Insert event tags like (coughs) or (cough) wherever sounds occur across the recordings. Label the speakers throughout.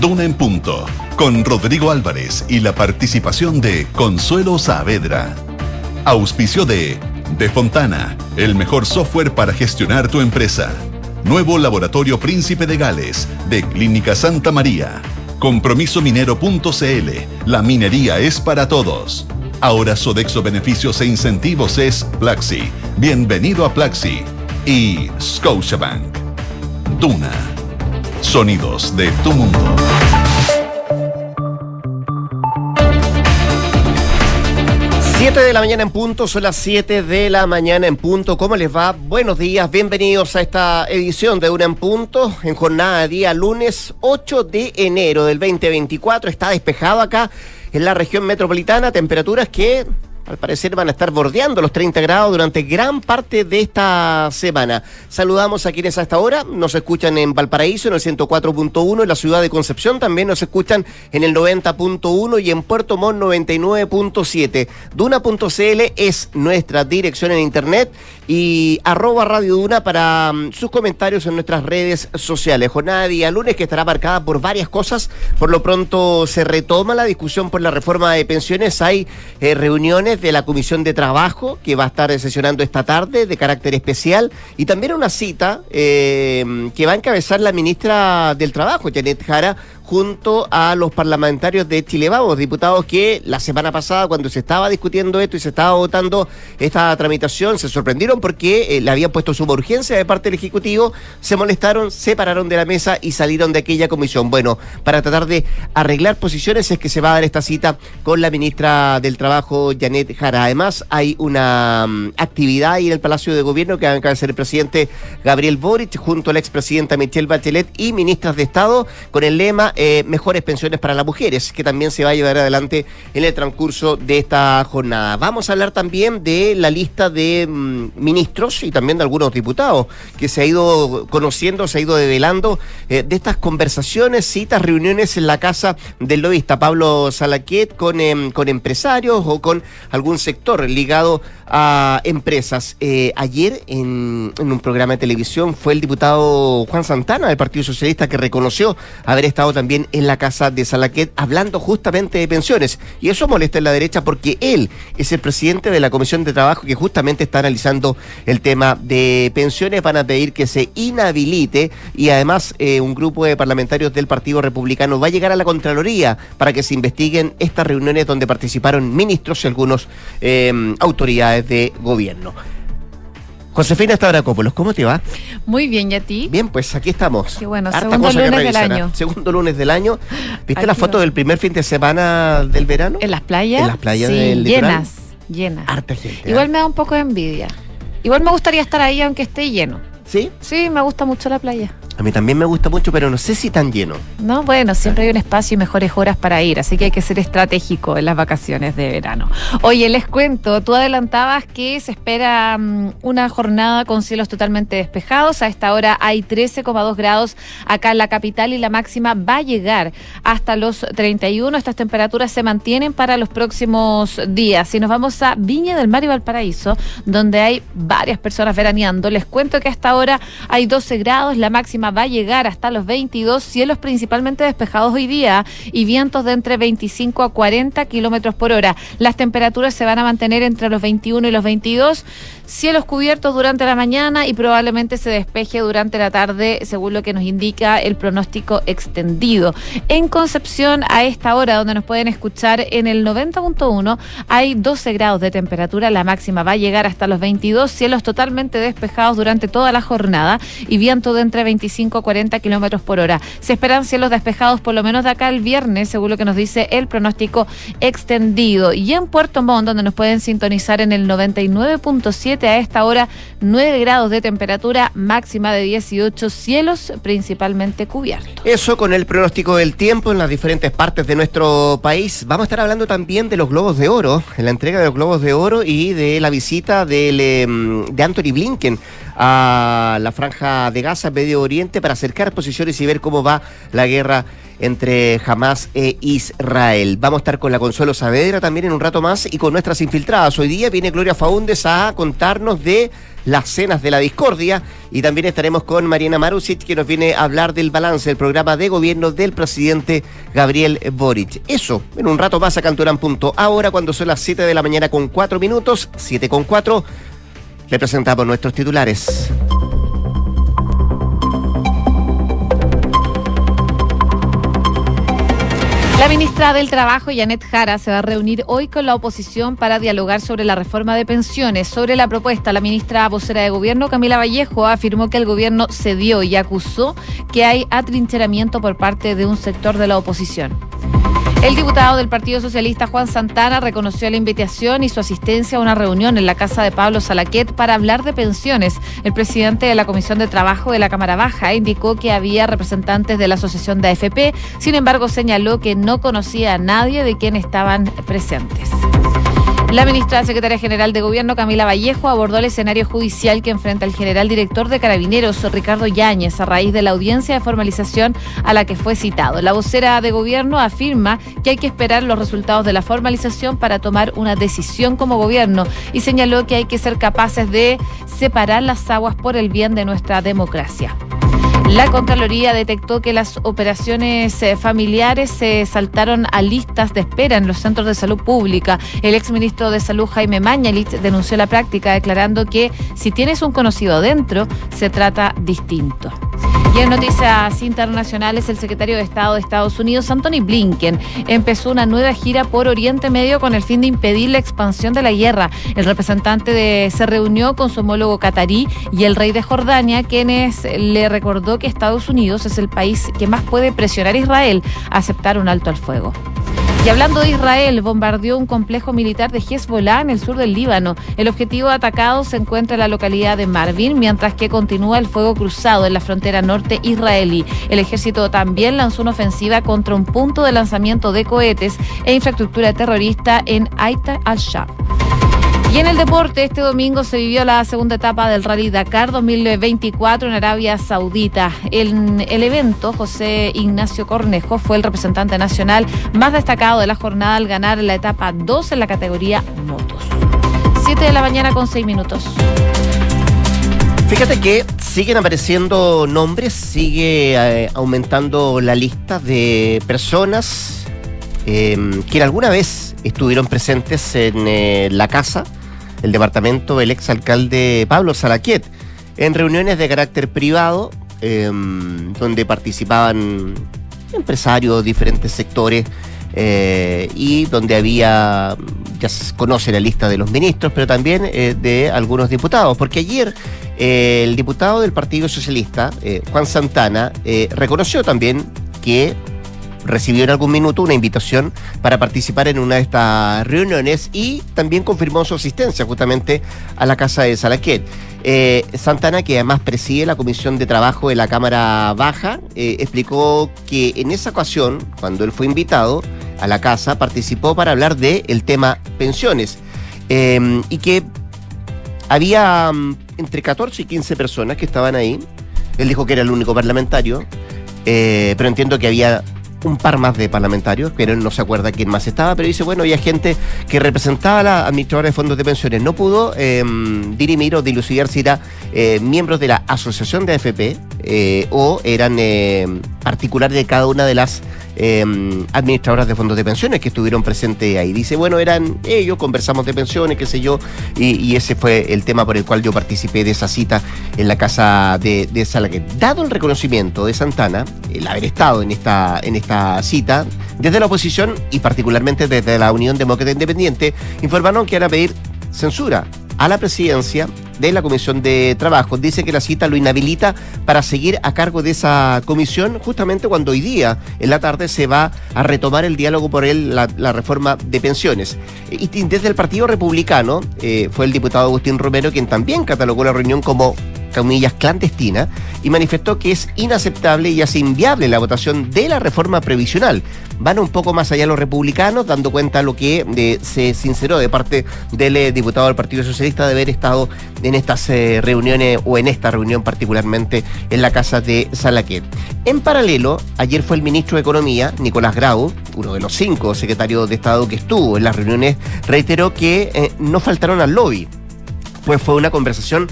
Speaker 1: Duna en Punto, con Rodrigo Álvarez y la participación de Consuelo Saavedra. Auspicio de De Fontana, el mejor software para gestionar tu empresa. Nuevo Laboratorio Príncipe de Gales, de Clínica Santa María. Compromisominero.cl, la minería es para todos. Ahora Sodexo Beneficios e Incentivos es Plaxi. Bienvenido a Plaxi. Y Scotiabank. Duna. Sonidos de tu mundo.
Speaker 2: 7 de la mañana en punto, son las 7 de la mañana en punto. ¿Cómo les va? Buenos días, bienvenidos a esta edición de Una en Punto, en jornada de día lunes 8 de enero del 2024. Está despejado acá en la región metropolitana, temperaturas que al parecer van a estar bordeando los 30 grados durante gran parte de esta semana. Saludamos a quienes a esta hora nos escuchan en Valparaíso en el 104.1, en la ciudad de Concepción también nos escuchan en el 90.1 y en Puerto Montt 99.7. Duna.cl es nuestra dirección en internet y arroba Radio Duna para um, sus comentarios en nuestras redes sociales. Jornada de día lunes que estará marcada por varias cosas. Por lo pronto se retoma la discusión por la reforma de pensiones. Hay eh, reuniones de la Comisión de Trabajo, que va a estar sesionando esta tarde de carácter especial, y también una cita eh, que va a encabezar la ministra del Trabajo, Janet Jara, junto a los parlamentarios de Chile Vamos, diputados que la semana pasada, cuando se estaba discutiendo esto y se estaba votando esta tramitación, se sorprendieron porque eh, le habían puesto suma urgencia de parte del Ejecutivo, se molestaron, se pararon de la mesa y salieron de aquella comisión. Bueno, para tratar de arreglar posiciones es que se va a dar esta cita con la ministra del Trabajo, Janet Jara. Además, hay una um, actividad ahí en el Palacio de Gobierno que va a encabezar el presidente Gabriel Boric junto a la expresidenta Michelle Bachelet y ministras de Estado con el lema eh, mejores pensiones para las mujeres, que también se va a llevar adelante en el transcurso de esta jornada. Vamos a hablar también de la lista de mm, ministros y también de algunos diputados que se ha ido conociendo, se ha ido develando eh, de estas conversaciones, citas, reuniones en la casa del lobista Pablo Salaquet con, em, con empresarios o con algún sector ligado a empresas. Eh, ayer en, en un programa de televisión fue el diputado Juan Santana del Partido Socialista que reconoció haber estado también en la casa de Salaquet hablando justamente de pensiones. Y eso molesta en la derecha porque él es el presidente de la Comisión de Trabajo que justamente está analizando el tema de pensiones. Van a pedir que se inhabilite y además eh, un grupo de parlamentarios del Partido Republicano va a llegar a la Contraloría para que se investiguen estas reuniones donde participaron ministros y algunos eh, autoridades de gobierno. Josefina Stavrakopoulos, ¿cómo te va?
Speaker 3: Muy bien, ¿y a ti?
Speaker 2: Bien, pues aquí estamos.
Speaker 3: Qué bueno, segundo lunes del año.
Speaker 2: Segundo lunes del año. ¿Viste la foto del primer fin de semana del verano?
Speaker 3: En las playas.
Speaker 2: En las playas
Speaker 3: sí,
Speaker 2: del
Speaker 3: llenas, llenas.
Speaker 2: Harta gente.
Speaker 3: Igual
Speaker 2: ¿eh?
Speaker 3: me da un poco de envidia. Igual me gustaría estar ahí aunque esté lleno.
Speaker 2: ¿Sí?
Speaker 3: Sí, me gusta mucho la playa.
Speaker 2: A mí también me gusta mucho, pero no sé si tan lleno.
Speaker 3: No, bueno, siempre hay un espacio y mejores horas para ir, así que hay que ser estratégico en las vacaciones de verano. Oye, les cuento, tú adelantabas que se espera um, una jornada con cielos totalmente despejados. A esta hora hay 13,2 grados acá en la capital y la máxima va a llegar hasta los 31. Estas temperaturas se mantienen para los próximos días. Si nos vamos a Viña del Mar y Valparaíso, donde hay varias personas veraneando, les cuento que hasta ahora hay 12 grados, la máxima va a llegar hasta los 22, cielos principalmente despejados hoy día y vientos de entre 25 a 40 kilómetros por hora. Las temperaturas se van a mantener entre los 21 y los 22, cielos cubiertos durante la mañana y probablemente se despeje durante la tarde, según lo que nos indica el pronóstico extendido. En Concepción, a esta hora, donde nos pueden escuchar en el 90.1, hay 12 grados de temperatura, la máxima va a llegar hasta los 22, cielos totalmente despejados durante toda la y viento de entre 25 a 40 kilómetros por hora. Se esperan cielos despejados por lo menos de acá el viernes, según lo que nos dice el pronóstico extendido. Y en Puerto Montt, donde nos pueden sintonizar en el 99.7 a esta hora, 9 grados de temperatura, máxima de 18, cielos principalmente cubiertos.
Speaker 2: Eso con el pronóstico del tiempo en las diferentes partes de nuestro país. Vamos a estar hablando también de los globos de oro, en la entrega de los globos de oro y de la visita eh, de Anthony Blinken a la franja de Gaza, Medio Oriente, para acercar posiciones y ver cómo va la guerra entre Hamas e Israel. Vamos a estar con la Consuelo Saavedra también en un rato más y con nuestras infiltradas. Hoy día viene Gloria Faúndes a contarnos de las cenas de la discordia y también estaremos con Mariana Marusic que nos viene a hablar del balance del programa de gobierno del presidente Gabriel Boric. Eso, en un rato más a Canturán Punto. Ahora cuando son las 7 de la mañana con 4 minutos, 7 con 4, le presentamos nuestros titulares.
Speaker 3: La ministra del Trabajo, Janet Jara, se va a reunir hoy con la oposición para dialogar sobre la reforma de pensiones. Sobre la propuesta, la ministra vocera de Gobierno, Camila Vallejo, afirmó que el gobierno cedió y acusó que hay atrincheramiento por parte de un sector de la oposición. El diputado del Partido Socialista Juan Santana reconoció la invitación y su asistencia a una reunión en la casa de Pablo Salaquet para hablar de pensiones. El presidente de la Comisión de Trabajo de la Cámara Baja indicó que había representantes de la Asociación de AFP, sin embargo señaló que no conocía a nadie de quien estaban presentes. La ministra secretaria general de Gobierno, Camila Vallejo, abordó el escenario judicial que enfrenta el general director de Carabineros, Ricardo Yáñez, a raíz de la audiencia de formalización a la que fue citado. La vocera de Gobierno afirma que hay que esperar los resultados de la formalización para tomar una decisión como Gobierno y señaló que hay que ser capaces de separar las aguas por el bien de nuestra democracia. La Contraloría detectó que las operaciones eh, familiares se saltaron a listas de espera en los centros de salud pública. El exministro de Salud, Jaime Mañalich, denunció la práctica declarando que si tienes un conocido dentro, se trata distinto. Y en noticias internacionales, el secretario de Estado de Estados Unidos, Anthony Blinken, empezó una nueva gira por Oriente Medio con el fin de impedir la expansión de la guerra. El representante se reunió con su homólogo catarí y el rey de Jordania, quienes le recordó que Estados Unidos es el país que más puede presionar a Israel a aceptar un alto al fuego. Y hablando de Israel, bombardeó un complejo militar de Hezbollah en el sur del Líbano. El objetivo atacado se encuentra en la localidad de Marvin, mientras que continúa el fuego cruzado en la frontera norte israelí. El ejército también lanzó una ofensiva contra un punto de lanzamiento de cohetes e infraestructura terrorista en Aita al-Sham. Y en el deporte, este domingo se vivió la segunda etapa del Rally Dakar 2024 en Arabia Saudita. En el evento, José Ignacio Cornejo fue el representante nacional más destacado de la jornada al ganar la etapa 2 en la categoría motos. 7 de la mañana con 6 minutos.
Speaker 2: Fíjate que siguen apareciendo nombres, sigue eh, aumentando la lista de personas eh, que alguna vez estuvieron presentes en eh, la casa el departamento el exalcalde Pablo Salaquiet en reuniones de carácter privado em, donde participaban empresarios, diferentes sectores eh, y donde había, ya se conoce la lista de los ministros, pero también eh, de algunos diputados, porque ayer eh, el diputado del Partido Socialista, Juan Santana, reconoció también que recibió en algún minuto una invitación para participar en una de estas reuniones y también confirmó su asistencia justamente a la casa de Salaquet. Eh, Santana, que además preside la Comisión de Trabajo de la Cámara Baja, eh, explicó que en esa ocasión, cuando él fue invitado a la casa, participó para hablar del el tema pensiones eh, y que había mm, entre 14 y 15 personas que estaban ahí. Él dijo que era el único parlamentario, pero entiendo que había un par más de parlamentarios, pero no se acuerda quién más estaba, pero dice, bueno, había gente que representaba a la administradora de fondos de pensiones. No pudo em, dirimir o dilucidar si era eh, de la asociación de AFP eh, o eran em, particulares de cada una de las em, administradoras de fondos de pensiones que estuvieron presentes ahí. Dice, bueno, eran ellos, conversamos de pensiones, qué sé yo, y, ese fue el tema por el cual yo participé de esa cita en la casa de, de Salaquet. Dado el reconocimiento de Santana, el haber estado en esta, en esta cita, desde la oposición y particularmente desde la Unión Demócrata Independiente, informaron que van a pedir censura a la presidencia de la Comisión de Trabajo. Dice que la cita lo inhabilita para seguir a cargo de esa comisión justamente cuando hoy día, en la tarde, se va a retomar el diálogo por él, la, reforma de pensiones. Y desde el Partido Republicano eh, fue el diputado Agustín Romero quien también catalogó la reunión como comillas, clandestina y manifestó que es inaceptable y hace inviable la votación de la reforma previsional. Van un poco más allá los republicanos, dando cuenta lo que eh, se sinceró de parte del eh, diputado del Partido Socialista de haber estado en estas eh, reuniones o en esta reunión particularmente en la casa de Salaquet. En paralelo, ayer fue el ministro de Economía, Nicolás Grau, uno de los cinco secretarios de Estado que estuvo en las reuniones, reiteró que no faltaron al lobby. Pues fue una conversación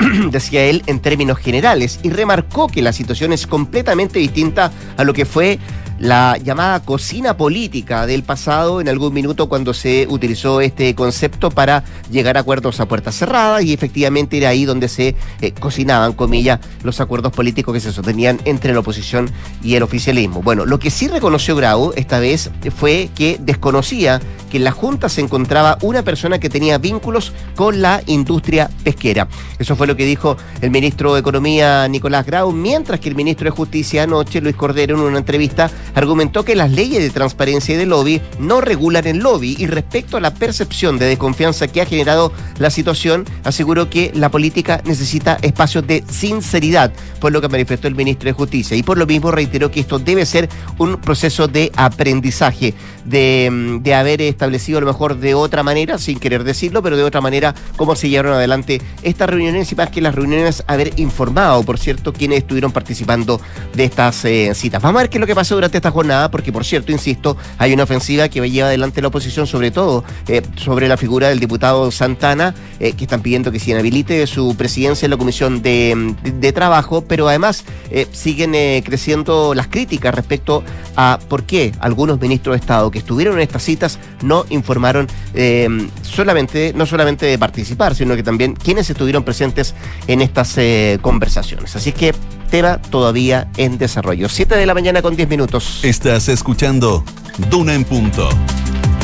Speaker 2: (clears throat) decía él, en términos generales, y remarcó que la situación es completamente distinta a lo que fue la llamada cocina política del pasado en algún minuto cuando se utilizó este concepto para llegar a acuerdos a puertas cerradas y efectivamente era ahí donde se eh, cocinaban, comillas, los acuerdos políticos que se sostenían entre la oposición y el oficialismo. Bueno, lo que sí reconoció Grau esta vez fue que desconocía que en la Junta se encontraba una persona que tenía vínculos con la industria pesquera. Eso fue lo que dijo el ministro de Economía Nicolás Grau, mientras que el ministro de Justicia anoche, Luis Cordero, en una entrevista argumentó que las leyes de transparencia y de lobby no regulan el lobby y respecto a la percepción de desconfianza que ha generado la situación, aseguró que la política necesita espacios de sinceridad, por lo que manifestó el ministro de Justicia. Y por lo mismo reiteró que esto debe ser un proceso de aprendizaje, de, mm, de haber establecido a lo mejor de otra manera, sin querer decirlo, pero de otra manera cómo se llevaron adelante estas reuniones y más que las reuniones haber informado, por cierto, quienes estuvieron participando de estas eh, citas. Vamos a ver qué es lo que pasó durante esta jornada, porque por cierto, insisto, hay una ofensiva que lleva adelante la oposición, sobre todo eh, sobre la figura del diputado Santana, eh, que están pidiendo que se inhabilite su presidencia en la Comisión de, Trabajo, pero además eh, siguen creciendo las críticas respecto a por qué algunos ministros de Estado que estuvieron en estas citas no informaron solamente, no solamente de participar, sino que también quienes estuvieron presentes en estas conversaciones. Así que tema todavía en desarrollo. 7 de la mañana con 10 minutos.
Speaker 1: Estás escuchando Duna en punto.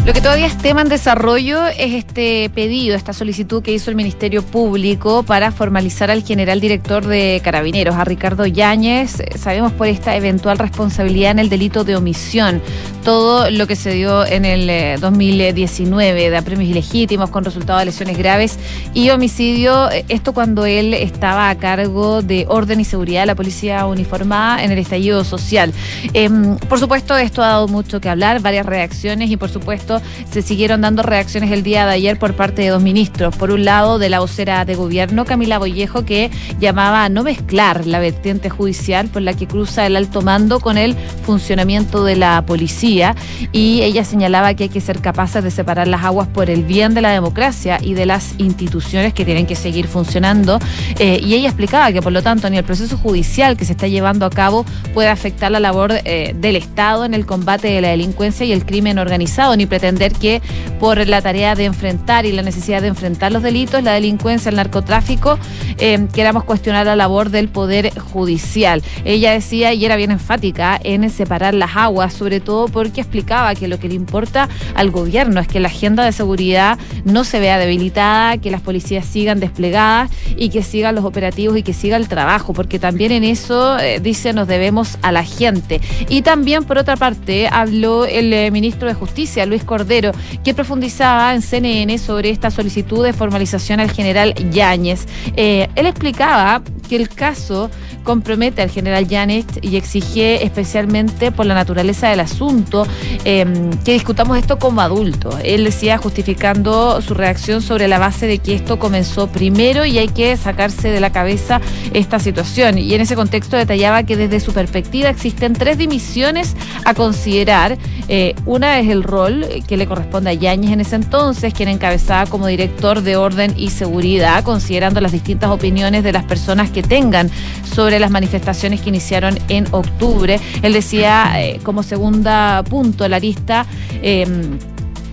Speaker 3: Lo que todavía es tema en desarrollo es este pedido, esta solicitud que hizo el Ministerio Público para formalizar al general director de Carabineros, a Ricardo Yáñez. Sabemos por esta eventual responsabilidad en el delito de omisión. Todo lo que se dio en el 2019 eh, de apremios ilegítimos con resultado de lesiones graves y homicidio. Eh, esto cuando él estaba a cargo de orden y seguridad de la policía uniformada en el estallido social. Em, por supuesto, esto ha dado mucho que hablar, varias reacciones y por supuesto se siguieron dando reacciones el día de ayer por parte de dos ministros. Por un lado, de la vocera de gobierno, Camila Bollejo, que llamaba a no mezclar la vertiente judicial por la que cruza el alto mando con el funcionamiento de la policía. Y ella señalaba que hay que ser capaces de separar las aguas por el bien de la democracia y de las instituciones que tienen que seguir funcionando. Eh, y ella explicaba que, por lo tanto, ni el proceso judicial que se está llevando a cabo puede afectar la labor eh, del Estado en el combate de la delincuencia y el crimen organizado, ni pretende entender que por la tarea de enfrentar y la necesidad de enfrentar los delitos, la delincuencia, el narcotráfico, eh, queramos cuestionar la labor del Poder Judicial. Ella decía, y era bien enfática, en separar las aguas, sobre todo porque explicaba que lo que le importa al gobierno es que la agenda de seguridad no se vea debilitada, que las policías sigan desplegadas y que sigan los operativos y que siga el trabajo, porque también en eso, eh, dice, nos debemos a la gente. Y también, por otra parte, habló el eh, ministro de Justicia, Luis Cordero, que profundizaba en CNN sobre esta solicitud de formalización al general Yáñez. Eh, él explicaba que el caso compromete al general Yáñez y exige especialmente por la naturaleza del asunto em, que discutamos esto como adultos. Él decía justificando su reacción sobre la base de que esto comenzó primero y hay que sacarse de la cabeza esta situación. Y en ese contexto detallaba que desde su perspectiva existen tres dimisiones a considerar. Eh, una es el rol que le corresponde a Yáñez en ese entonces, quien encabezaba como director de orden y seguridad, considerando las distintas opiniones de las personas que tengan sobre las manifestaciones que iniciaron en octubre. Él decía eh, como segunda punto la lista. Em,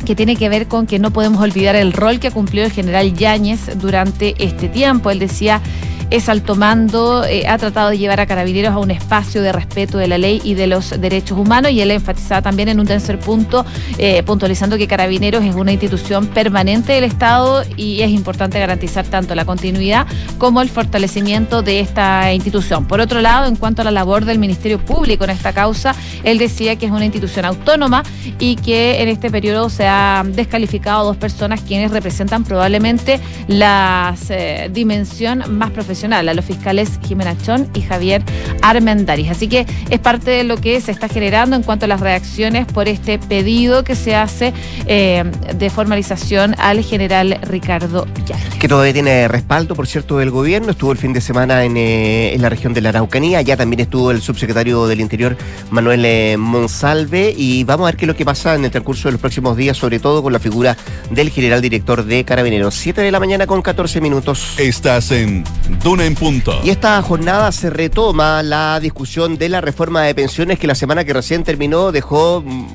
Speaker 3: que tiene que ver con que no podemos olvidar el rol que cumplió el general Yáñez durante este tiempo. Él decía es alto mando, eh, ha tratado de llevar a carabineros a un espacio de respeto de la ley y de los derechos humanos y él enfatizaba también en un tercer punto, eh, puntualizando que carabineros es una institución permanente del Estado y es importante garantizar tanto la continuidad como el fortalecimiento de esta institución. Por otro lado, en cuanto a la labor del Ministerio Público en esta causa, él decía que es una institución autónoma y que en este periodo se ha descalificado dos personas quienes representan probablemente la eh, dimensión más profesional profesional, a los fiscales Jimena Chón y Javier Armendariz. Así que es parte de lo que se está generando en cuanto a las reacciones por este pedido que se hace eh, de formalización al general Ricardo Villar.
Speaker 2: Que todavía tiene respaldo, por cierto, del gobierno. Estuvo el fin de semana en, eh, en la región de la Araucanía. Ya también estuvo el subsecretario del Interior, Manuel eh, Monsalve. Y vamos a ver qué es lo que pasa en el transcurso de los próximos días, sobre todo con la figura del general director de Carabineros. 7 de la mañana con 14 minutos.
Speaker 1: Estás en Duna en Punto.
Speaker 2: Y esta jornada se retoma la discusión de la reforma de pensiones que la semana que recién terminó dejó mm,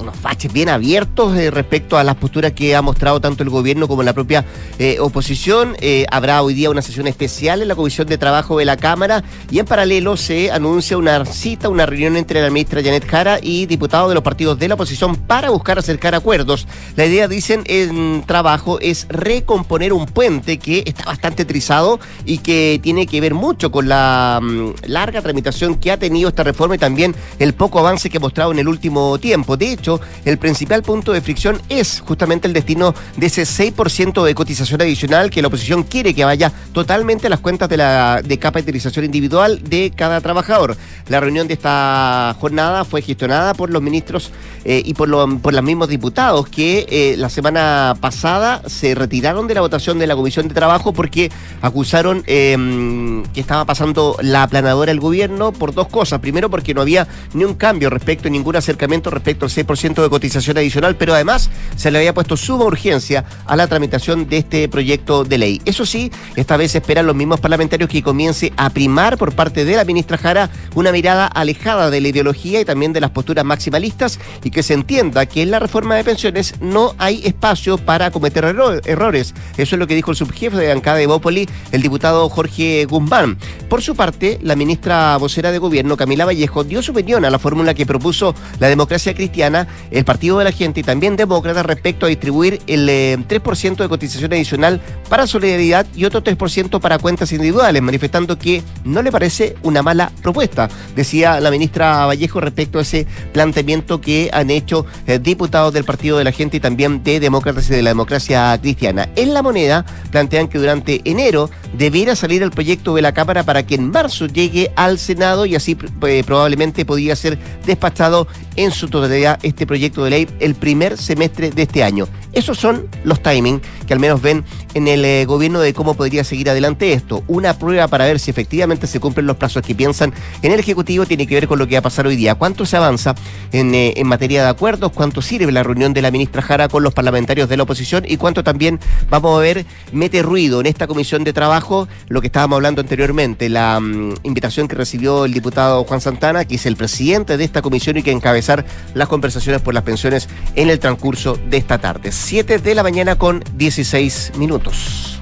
Speaker 2: unos baches bien abiertos eh, respecto a las posturas que ha mostrado tanto el gobierno como la propia eh, oposición. Eh, habrá hoy día una sesión especial en la Comisión de Trabajo de la Cámara y en paralelo se anuncia una cita, una reunión entre la ministra Janet Jara y diputados de los partidos de la oposición para buscar acercar acuerdos. La idea, dicen, en trabajo es recomponer un puente que está bastante trizado y que tiene que ver mucho con la mm, larga tramitación que ha tenido esta reforma y también el poco avance que ha mostrado en el último tiempo. De hecho, el principal punto de fricción es justamente el destino de ese 6% de cotización adicional que la oposición quiere que vaya totalmente a las cuentas de la de capitalización individual de cada trabajador. La reunión de esta jornada fue gestionada por los ministros eh, y por, lo- por los mismos diputados que eh, la semana pasada se retiraron de la votación de la Comisión de Trabajo porque acusaron eh, que estaba pasando la aplanadora del gobierno por dos cosas. Primero, porque no había ni un cambio respecto, ningún acercamiento respecto al 6% de cotización adicional, pero además se le había puesto suma urgencia a la tramitación de este proyecto de ley. Eso sí, esta vez esperan los mismos parlamentarios que comience a primar por parte de la ministra Jara una mirada alejada de la ideología y también de las posturas maximalistas y que se entienda que en la reforma de pensiones no hay espacio para cometer erro- errores. Eso es lo que dijo el subjefe de bancada de Bópoli, el diputado Jorge Guzmán. Por su parte, la ministra vocera de gobierno, Camila Vallejo, dio su opinión a la fórmula que propuso la democracia cristiana, el Partido de la Gente y también demócratas respecto a distribuir el eh, 3% de cotización adicional para solidaridad y otro 3% para cuentas individuales, manifestando que no le parece una mala propuesta, decía la ministra Vallejo respecto a ese planteamiento que han hecho eh, diputados del Partido de la Gente y también de demócratas y de la democracia cristiana. En la moneda plantean que durante enero debiera salir el proyecto de la Cámara para que en marzo llegue al Senado y así eh, probablemente podría ser despachado en su totalidad este proyecto de ley el primer semestre de este año. Esos son los timing que al menos ven en el eh, gobierno de cómo podría seguir adelante esto. Una prueba para ver si efectivamente se cumplen los plazos que piensan en el Ejecutivo tiene que ver con lo que va a pasar hoy día. ¿Cuánto se avanza en, eh, materia de acuerdos? ¿Cuánto sirve la reunión de la ministra Jara con los parlamentarios de la oposición? ¿Y cuánto también vamos a ver mete ruido en esta comisión de trabajo? Lo que estábamos hablando anteriormente, la mm, invitación que recibió el diputado Juan Santana, que es el presidente de esta comisión y que encabezar las conversaciones por las pensiones en el transcurso de esta tarde. 7 de la mañana con 16 minutos.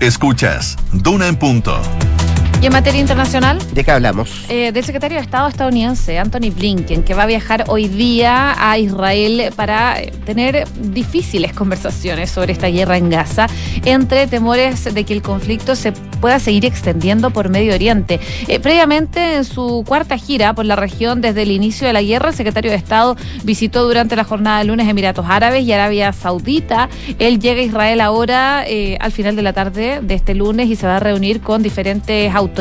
Speaker 1: Escuchas Duna en Punto.
Speaker 3: Y en materia internacional,
Speaker 2: ¿De qué hablamos?
Speaker 3: eh, del secretario de Estado estadounidense, Anthony Blinken, que va a viajar hoy día a Israel para eh, tener difíciles conversaciones sobre esta guerra en Gaza, entre temores de que el conflicto se pueda seguir extendiendo por Medio Oriente. Eh, previamente, en su cuarta gira por la región desde el inicio de la guerra, el secretario de Estado visitó durante la jornada de lunes Emiratos Árabes y Arabia Saudita. Él llega a Israel ahora eh, al final de la tarde de este lunes y se va a reunir con diferentes autoridades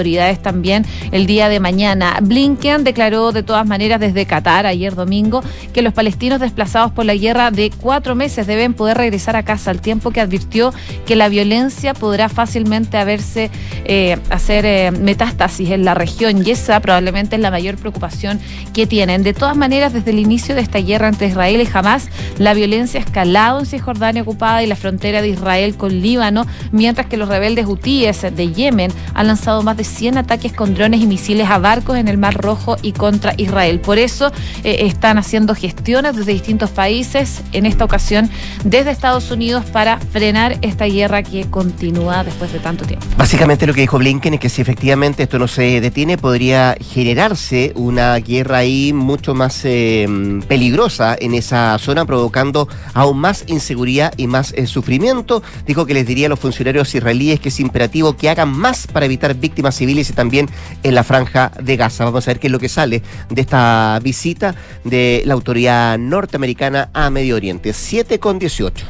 Speaker 3: también el día de mañana. Blinken declaró de todas maneras desde Qatar ayer domingo que los palestinos desplazados por la guerra de cuatro meses deben poder regresar a casa al tiempo que advirtió que la violencia podrá fácilmente haberse eh, hacer eh, metástasis en la región y esa probablemente es la mayor preocupación que tienen. De todas maneras, desde el inicio de esta guerra entre Israel y Hamas, la violencia ha escalado en Cisjordania ocupada y la frontera de Israel con Líbano, mientras que los rebeldes hutíes de Yemen han lanzado más de 100 ataques con drones y misiles a barcos en el Mar Rojo y contra Israel. Por eso eh, están haciendo gestiones desde distintos países, en esta ocasión desde Estados Unidos, para frenar esta guerra que continúa después de tanto tiempo.
Speaker 2: Básicamente lo que dijo Blinken es que si efectivamente esto no se detiene, podría generarse una guerra ahí mucho más eh, peligrosa en esa zona, provocando aún más inseguridad y más eh, sufrimiento. Dijo que les diría a los funcionarios israelíes que es imperativo que hagan más para evitar víctimas civiles y también en la franja de Gaza. Vamos a ver qué es lo que sale de esta visita de la autoridad norteamericana a Medio Oriente. 7 con 18.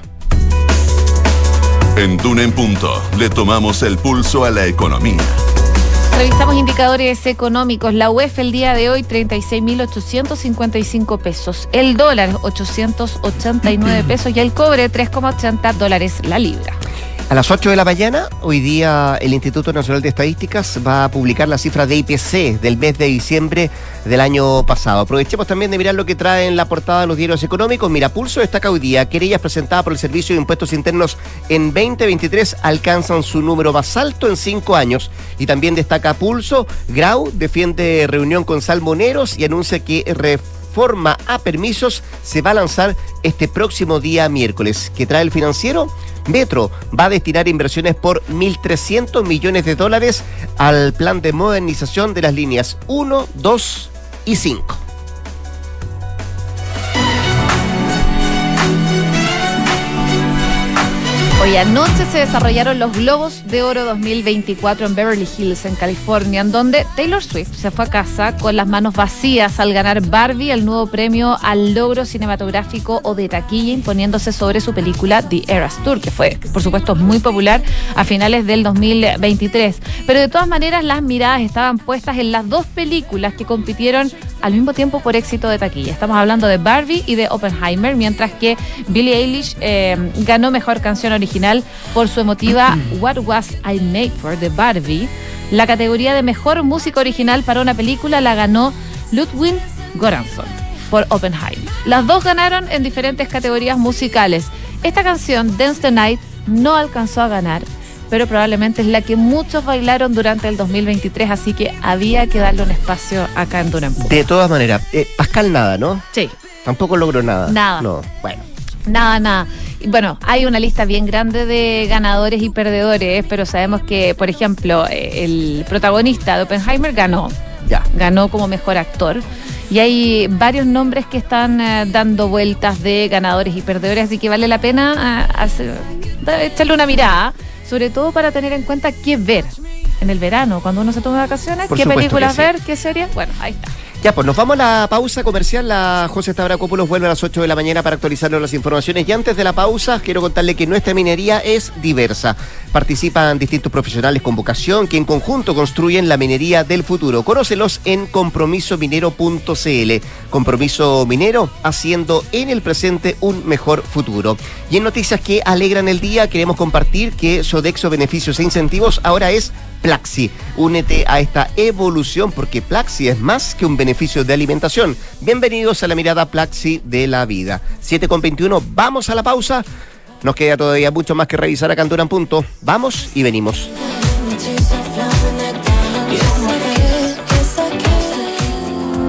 Speaker 1: En Duna en Punto le tomamos el pulso a la economía.
Speaker 3: Revisamos indicadores económicos. La UEF el día de hoy 36.855 pesos. El dólar 889 pesos y el cobre 3,80 dólares la libra.
Speaker 2: A las 8 de la mañana, hoy día el Instituto Nacional de Estadísticas va a publicar la cifra de IPC del mes de diciembre del año pasado. Aprovechemos también de mirar lo que trae en la portada de los diarios económicos. Mira, Pulso destaca hoy día, querellas presentadas por el Servicio de Impuestos Internos en 2023 alcanzan su número más alto en cinco años. Y también destaca Pulso, Grau defiende reunión con salmoneros y anuncia que reforma a permisos se va a lanzar este próximo día miércoles. ¿Qué trae el financiero? Metro va a destinar inversiones por 1.300 millones de dólares al plan de modernización de las líneas 1, 2 y 5.
Speaker 3: Hoy anoche se desarrollaron los Globos de Oro 2024 en Beverly Hills, en California, en donde Taylor Swift se fue a casa con las manos vacías al ganar Barbie el nuevo premio al logro cinematográfico o de taquilla, imponiéndose sobre su película The Eras Tour, que fue, por supuesto, muy popular a finales del 2023. Pero de todas maneras, las miradas estaban puestas en las dos películas que compitieron al mismo tiempo por éxito de taquilla. Estamos hablando de Barbie y de Oppenheimer, mientras que Billie Eilish eh, ganó mejor canción original por su emotiva (clears throat) What Was I Made For de Barbie. La categoría de mejor música original para una película la ganó Ludwig Göransson por Oppenheimer. Las dos ganaron en diferentes categorías musicales. Esta canción, Dance the Night, no alcanzó a ganar, pero probablemente es la que muchos bailaron durante el 2023, así que había que darle un espacio acá en Duran.
Speaker 2: De todas maneras, eh, Pascal nada, ¿no?
Speaker 3: Sí.
Speaker 2: Tampoco logró nada.
Speaker 3: Nada.
Speaker 2: No, bueno.
Speaker 3: Nada, nada. Bueno, hay una lista bien grande de ganadores y perdedores, pero sabemos que, por ejemplo, eh, el protagonista de Oppenheimer ganó.
Speaker 2: Ya.
Speaker 3: Ganó como mejor actor. Y hay varios nombres que están eh, dando vueltas de ganadores y perdedores, así que vale la pena eh, hacer- echarle una mirada, sobre todo para tener en cuenta qué ver en el verano, cuando uno se toma vacaciones,
Speaker 2: Por
Speaker 3: qué películas
Speaker 2: sí.
Speaker 3: ver, qué series. Bueno, ahí está.
Speaker 2: Ya, pues nos vamos a la pausa comercial. La José Stavrakopoulos vuelve a las 8 de la mañana para actualizarnos las informaciones. Y antes de la pausa, quiero contarle que nuestra minería es diversa. Participan distintos profesionales con vocación que en conjunto construyen la minería del futuro. Conócelos en compromisominero.cl. Compromiso Minero, haciendo en el presente un mejor futuro. Y en noticias que alegran el día, queremos compartir que Sodexo Beneficios e Incentivos ahora es Plaxi. Únete a esta evolución porque Plaxi es más que un beneficio de alimentación. Bienvenidos a la mirada Plaxi de la vida. 7 con 21, vamos a la pausa. Nos queda todavía mucho más que revisar acá en Duran Punto. Vamos y venimos.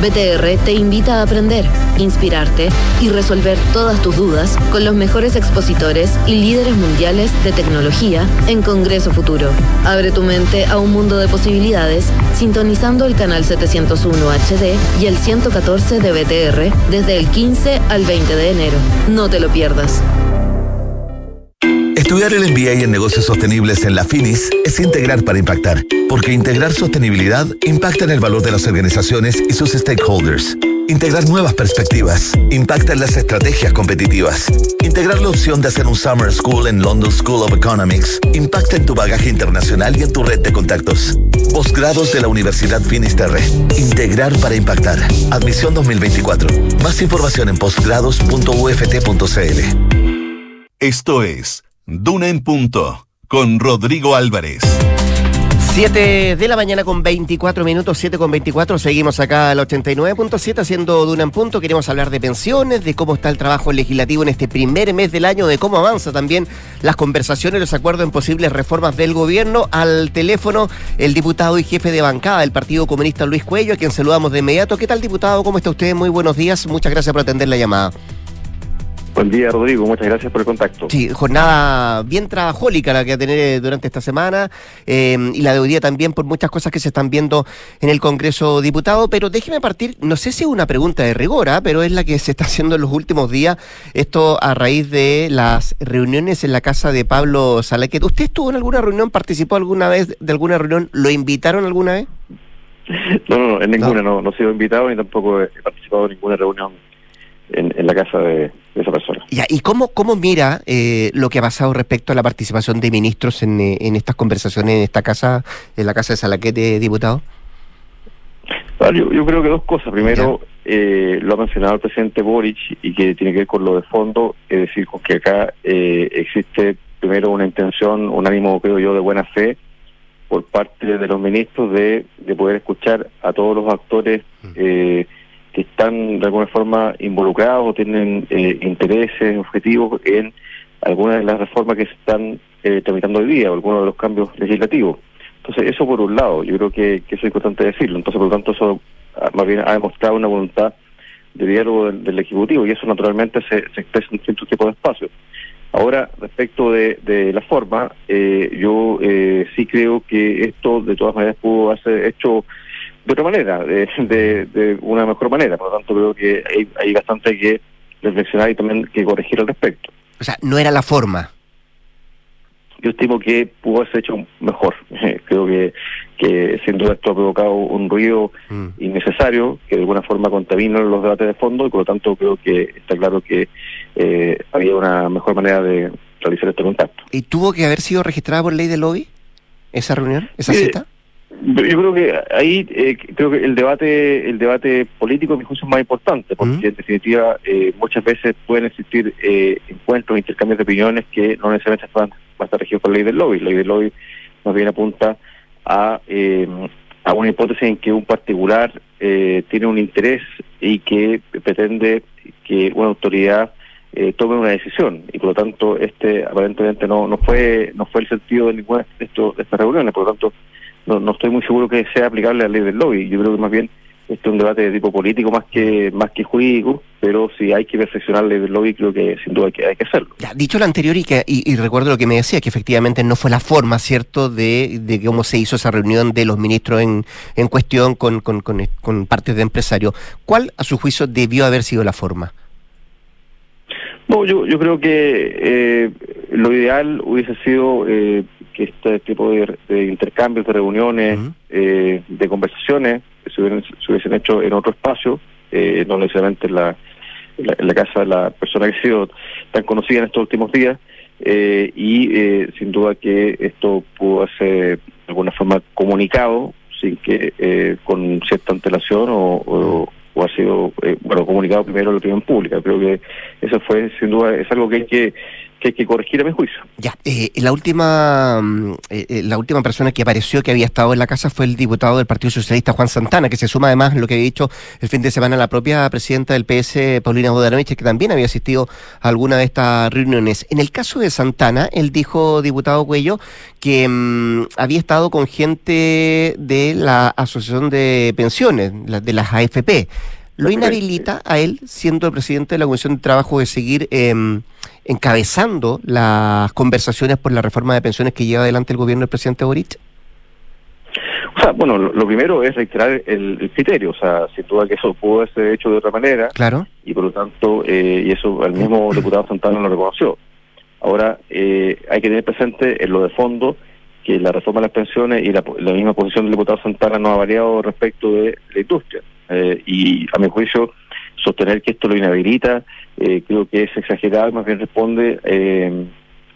Speaker 4: BTR te invita a aprender, inspirarte y resolver todas tus dudas con los mejores expositores y líderes mundiales de tecnología en Congreso Futuro. Abre tu mente a un mundo de posibilidades sintonizando el canal 701 HD y el 114 de BTR desde el 15 al 20 de enero. No te lo pierdas.
Speaker 5: Estudiar el MBA en negocios sostenibles en la FINIS es integrar para impactar, porque integrar sostenibilidad impacta en el valor de las organizaciones y sus stakeholders. Integrar nuevas perspectivas impacta en las estrategias competitivas. Integrar la opción de hacer un Summer School en London School of Economics impacta en tu bagaje internacional y en tu red de contactos. Posgrados de la Universidad Finisterre. Integrar para impactar. Admisión 2024. Más información en posgrados.uft.cl.
Speaker 1: Esto es Duna en Punto con Rodrigo Álvarez.
Speaker 2: 7 de la mañana con 24 minutos, 7 con 24. Seguimos acá al 89.7 haciendo Duna en Punto. Queremos hablar de pensiones, de cómo está el trabajo legislativo en este primer mes del año, de cómo avanza también las conversaciones, los acuerdos en posibles reformas del gobierno. Al teléfono, el diputado y jefe de bancada del Partido Comunista Luis Cuello, a quien saludamos de inmediato. ¿Qué tal, diputado? ¿Cómo está usted? Muy buenos días. Muchas gracias por atender la llamada.
Speaker 6: Buen día, Rodrigo. Muchas gracias por el contacto.
Speaker 2: Sí, jornada bien trabajólica la que va a tener durante esta semana eh, y la de hoy día también por muchas cosas que se están viendo en el Congreso Diputado. Pero déjeme partir, no sé si es una pregunta de rigor, ¿ah? pero es la que se está (laughs) haciendo en los últimos días. Esto a raíz de las reuniones en la casa de Pablo Salaquet. ¿Usted estuvo en alguna reunión, participó alguna vez de alguna reunión? ¿Lo invitaron alguna vez? (laughs)
Speaker 6: No, no, no en ninguna, no, no, he sido invitado ni tampoco he participado en ninguna reunión en, en la casa de, esa persona.
Speaker 2: ¿Y cómo, cómo mira eh, lo que ha pasado respecto a la participación de ministros en, eh, en estas conversaciones en esta casa, en la casa de Salaquete, diputado?
Speaker 6: Yo, yo, creo que dos cosas. Primero, eh, lo ha mencionado el presidente Boric y que tiene que ver con lo de fondo, es decir, con que acá eh, existe primero una intención, un ánimo, creo yo, de buena fe por parte de los ministros de, de poder escuchar a todos los actores mm. Que están de alguna forma involucrados o tienen eh, intereses, objetivos en algunas de las reformas que se están eh, tramitando hoy día o algunos de los cambios legislativos. Entonces, eso por un lado, yo creo que, eso es importante decirlo. Entonces, por lo tanto, eso ah, más bien ha demostrado una voluntad de diálogo del, Ejecutivo y eso naturalmente se, se expresa en ciertos tipos de espacios. Ahora, respecto de, de la forma, eh, yo eh, sí creo que esto de todas maneras pudo haber hecho de otra manera, de, de, una mejor manera. Por lo tanto, creo que hay, hay bastante que reflexionar y también que corregir al respecto.
Speaker 2: O sea, no era la forma.
Speaker 6: Yo estimo que pudo haberse hecho mejor. (laughs) creo que, que sin duda esto ha provocado un ruido mm. innecesario que de alguna forma contamina los debates de fondo y por lo tanto creo que está claro que eh, había una mejor manera de realizar este contacto.
Speaker 2: ¿Y tuvo que haber sido registrada por ley de lobby esa reunión, esa cita?
Speaker 6: Yo creo que ahí eh, creo que el debate el debate político mi juicio es más importante porque en definitiva eh, muchas veces pueden existir eh, encuentros intercambios de opiniones que no necesariamente van, a estar regidos por la ley del lobby. La ley del lobby más bien apunta a a una hipótesis en que un particular tiene un interés y que pretende que una autoridad tome una decisión. Y por lo tanto este aparentemente no no fue no fue el sentido de ninguna de, esto, de estas reuniones. Por lo tanto no, no estoy muy seguro que sea aplicable a la ley del lobby. Yo creo que más bien este es un debate de tipo político más que más que jurídico, pero si hay que perfeccionar la ley del lobby, creo que sin duda hay que, hay que hacerlo.
Speaker 2: Ya, dicho lo anterior y, que, y, recuerdo lo que me decía, que efectivamente no fue la forma, ¿cierto?, de, de cómo se hizo esa reunión de los ministros en, en cuestión con, con, con, partes de empresarios. ¿Cuál, a su juicio, debió haber sido la forma?
Speaker 6: No, yo, yo creo que eh, lo ideal hubiese sido eh, que este tipo de, intercambios, de reuniones, eh, de conversaciones se, hubiesen hecho en otro espacio, eh, no necesariamente en la, la, casa de la persona que ha sido tan conocida en estos últimos días, eh, y sin duda que esto pudo ser de alguna forma comunicado, sin que con cierta antelación o, o, ha sido bueno comunicado primero a la opinión pública. Creo que eso fue sin duda es algo que hay que que hay que corregir a mi juicio.
Speaker 2: Ya, eh, la última mm, eh, eh, la última persona que apareció que había estado en la casa fue el diputado del Partido Socialista Juan Santana, que se suma además a lo que había dicho el fin de semana la propia presidenta del PS, Paulina Bodanovich, que también había asistido a alguna de estas reuniones. En el caso de Santana, él dijo, diputado Cuello, que mm, había estado con gente de la Asociación de Pensiones, de las AFP. Lo inhabilita a él, siendo el presidente de la Comisión de Trabajo, de seguir eh, encabezando las conversaciones por la reforma de pensiones que lleva adelante el gobierno del presidente Boric?
Speaker 6: O sea, bueno, lo, primero es reiterar el, criterio, o sea, sin duda que eso pudo ser hecho de otra manera.
Speaker 2: Claro.
Speaker 6: Y por lo tanto, eh, y eso el mismo diputado Santana lo reconoció. Ahora, eh, hay que tener presente en lo de fondo que la reforma de las pensiones y la, misma posición del diputado Santana no ha variado respecto de la industria. Eh, y a mi juicio, sostener que esto lo inhabilita, eh, creo que es exagerado, más bien responde eh,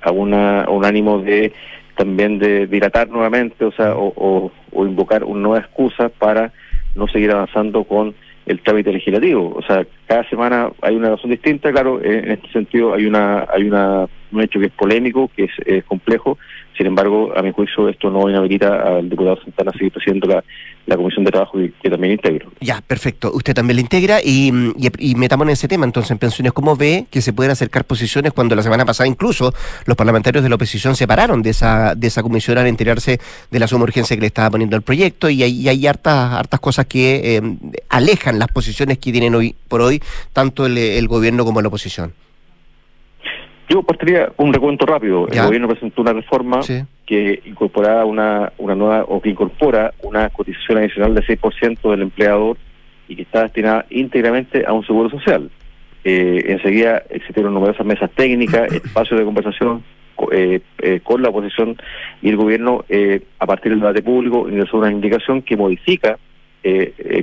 Speaker 6: a, una, un ánimo de también de dilatar nuevamente, o sea, o, o invocar una nueva excusa para no seguir avanzando con el trámite legislativo. O sea, cada semana hay una razón distinta, claro, en este sentido hay una hay una un hecho que es polémico, que es, complejo, sin embargo, a mi juicio esto no inhabilita al diputado Santana a seguir presidiendo la, la Comisión de Trabajo que, también integro.
Speaker 2: Ya, perfecto. Usted también la integra y, y, metamos en ese tema entonces en pensiones. ¿Cómo ve que se pueden acercar posiciones cuando la semana pasada incluso los parlamentarios de la oposición se pararon de esa, de esa comisión al enterarse de la suma urgencia que le estaba poniendo el proyecto y hay, hay hartas, hartas cosas que eh, alejan las posiciones que tienen hoy por hoy tanto el gobierno como la oposición?
Speaker 6: Yo partiría un recuento rápido. El gobierno presentó una reforma que incorporaba una, una nueva o que incorpora una cotización adicional de 6% del empleador y que está destinada íntegramente a un seguro social. Eh, enseguida existieron numerosas mesas técnicas, (coughs) espacios de conversación eh, eh, con la oposición y el gobierno, a partir del debate público, ingresó una indicación que modifica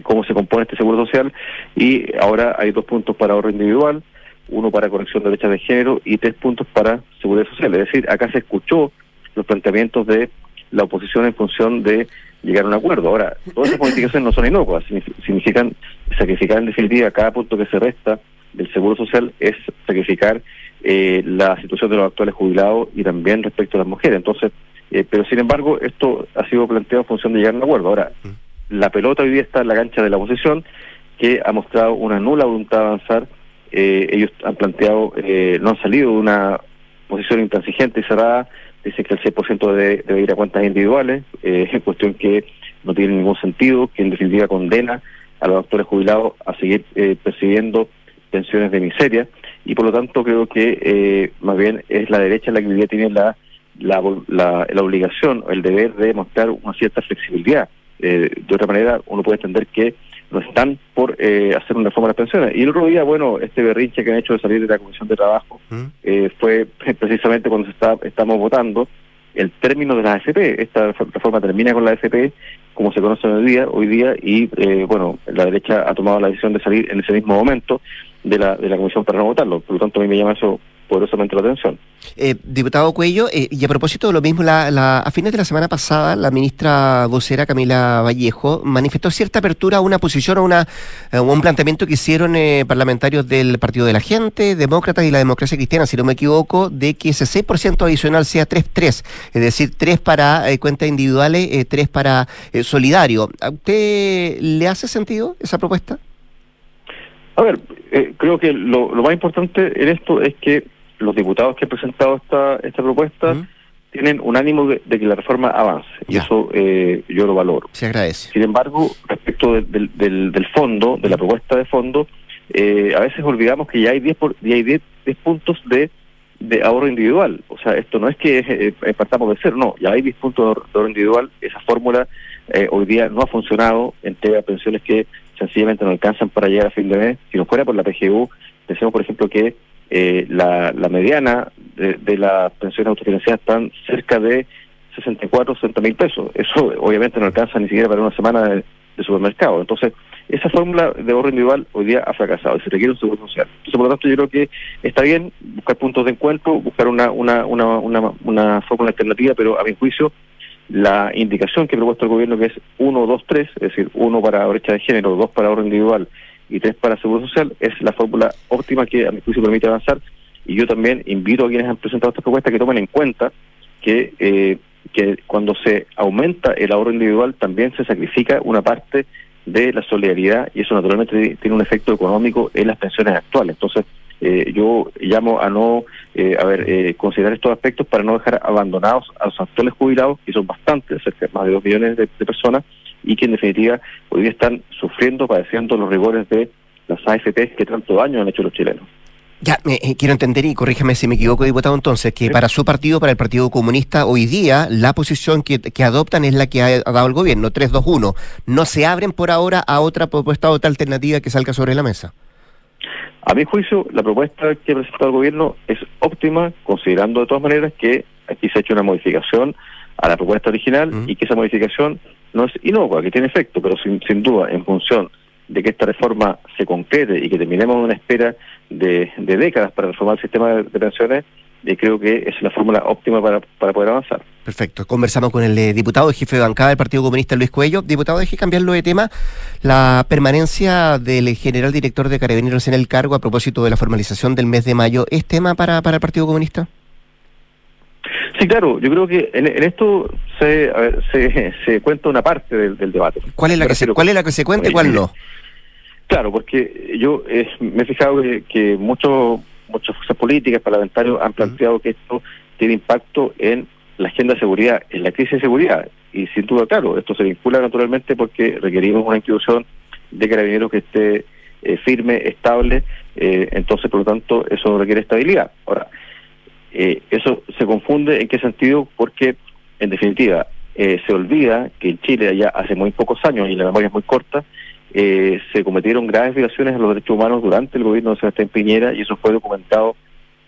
Speaker 6: cómo se compone este seguro social y ahora hay dos puntos para ahorro individual uno para corrección de brechas de género y tres puntos para seguridad social. Es decir, acá se escuchó los planteamientos de la oposición en función de llegar a un acuerdo. Ahora, todas esas modificaciones no son inocuas, significan sacrificar en definitiva cada punto que se resta del seguro social es sacrificar eh, la situación de los actuales jubilados y también respecto a las mujeres. Entonces, eh, pero sin embargo, esto ha sido planteado en función de llegar a un acuerdo. Ahora, la pelota hoy día está en la cancha de la oposición, que ha mostrado una nula voluntad de avanzar eh, ellos han planteado, eh, no han salido de una posición intransigente y cerrada, dicen que el 6% debe, debe, ir a cuentas individuales, eh, cuestión que no tiene ningún sentido, que en definitiva condena a los actores jubilados a seguir eh, percibiendo pensiones de miseria. Y por lo tanto creo que eh, más bien es la derecha la que hoy tiene la, la, la, la obligación, el deber de mostrar una cierta flexibilidad. de otra manera, uno puede entender que no están por eh, hacer una reforma de las pensiones. Y el otro día, bueno, este berrinche que han hecho de salir de la Comisión de Trabajo ¿Mm? eh, fue (laughs) precisamente cuando se está, estamos votando el término de la AFP. Esta reforma termina con la AFP, como se conoce hoy día, hoy día y eh, bueno, la derecha ha tomado la decisión de salir en ese mismo momento de la, de la Comisión para no votarlo. Por lo tanto, a mí me llama eso poderosamente la atención.
Speaker 2: Eh, diputado Cuello, eh, y a propósito de lo mismo, la, a fines de la semana pasada, la ministra vocera Camila Vallejo manifestó cierta apertura a una posición, a, una, un planteamiento que hicieron eh, parlamentarios del Partido de la Gente, Demócratas y la Democracia Cristiana, si no me equivoco, de que ese 6% adicional sea 3-3, es decir, 3 para cuentas individuales, 3 para solidario. ¿A usted le hace sentido esa propuesta?
Speaker 6: A ver, creo que lo, lo más importante en esto es que los diputados que han presentado esta, esta propuesta tienen un ánimo de, que la reforma avance y eso eh, yo lo valoro.
Speaker 2: Se agradece.
Speaker 6: Sin embargo, respecto del, del, del, fondo, de la propuesta de fondo, eh, a veces olvidamos que ya hay 10, por, ya hay 10, puntos de, de ahorro individual. O sea, esto no es que eh, partamos de cero, no, ya hay 10 puntos de ahorro individual. Esa fórmula eh, hoy día no ha funcionado, entrega pensiones que sencillamente no alcanzan para llegar a fin de mes. Si no fuera por la PGU, pensemos, por ejemplo, que eh, la, la mediana de, las pensiones autofinanciadas están cerca de 64, 60 mil pesos. Eso obviamente no alcanza ni siquiera para una semana de, supermercado. Entonces, esa fórmula de ahorro individual hoy día ha fracasado y se requiere un seguro social. Entonces, por lo tanto, yo creo que está bien buscar puntos de encuentro, buscar una, una, una, una, una fórmula alternativa, pero a mi juicio, la indicación que ha propuesto el gobierno, que es 1, 2, 3, es decir, uno para brecha de género, dos para ahorro individual y tres para Seguro Social, es la fórmula óptima que a mi juicio permite avanzar. Y yo también invito a quienes han presentado esta propuesta que tomen en cuenta que, eh, que cuando se aumenta el ahorro individual también se sacrifica una parte de la solidaridad y eso naturalmente tiene un efecto económico en las pensiones actuales. Entonces, eh, yo llamo a no, eh, a ver, eh, considerar estos aspectos para no dejar abandonados a los actuales jubilados, que son bastantes, más de dos millones de personas, y que en definitiva hoy día están sufriendo, padeciendo los rigores de las AFPs que tanto daño han hecho los chilenos.
Speaker 2: Ya, eh, quiero entender y corrígeme si me equivoco, diputado, entonces, que para su partido, para el Partido Comunista, hoy día la posición que, adoptan es la que ha, dado el gobierno, 321. No se abren por ahora a otra propuesta, a otra alternativa que salga sobre la mesa.
Speaker 6: A mi juicio, la propuesta que ha presentado el gobierno es óptima, considerando de todas maneras que aquí se ha hecho una modificación a la propuesta original y que esa modificación no es inocua, que tiene efecto, pero sin, sin duda, en función de que esta reforma se concrete y que terminemos una espera de, décadas para reformar el sistema de, pensiones, y eh, creo que es la fórmula óptima para, para poder avanzar.
Speaker 2: Perfecto. Conversamos con el eh, diputado, jefe de bancada del Partido Comunista, Luis Cuello. Diputado, deje cambiarlo de tema. La permanencia del general director de Carabineros en el cargo a propósito de la formalización del mes de mayo, ¿es tema para, para el Partido Comunista?
Speaker 6: Sí, claro, yo creo que en, esto se, (laughs) se, cuenta una parte del, debate.
Speaker 2: ¿Cuál es la que se, cuál es la que se cuenta y cuál no? (laughs)
Speaker 6: Claro, porque yo eh, me he fijado que, muchos muchas fuerzas políticas, parlamentarios han planteado que esto tiene impacto en la agenda de seguridad, en la crisis de seguridad. Y sin duda, claro, esto se vincula naturalmente porque requerimos una institución de carabineros que esté eh, firme, estable, eh, entonces por lo tanto eso requiere estabilidad. Ahora, eh, eso se confunde en qué sentido, porque en definitiva eh, se olvida que en Chile allá hace muy pocos años, y la memoria es muy corta, eh, se cometieron graves violaciones a los derechos humanos durante el gobierno de Sebastián Piñera y eso fue documentado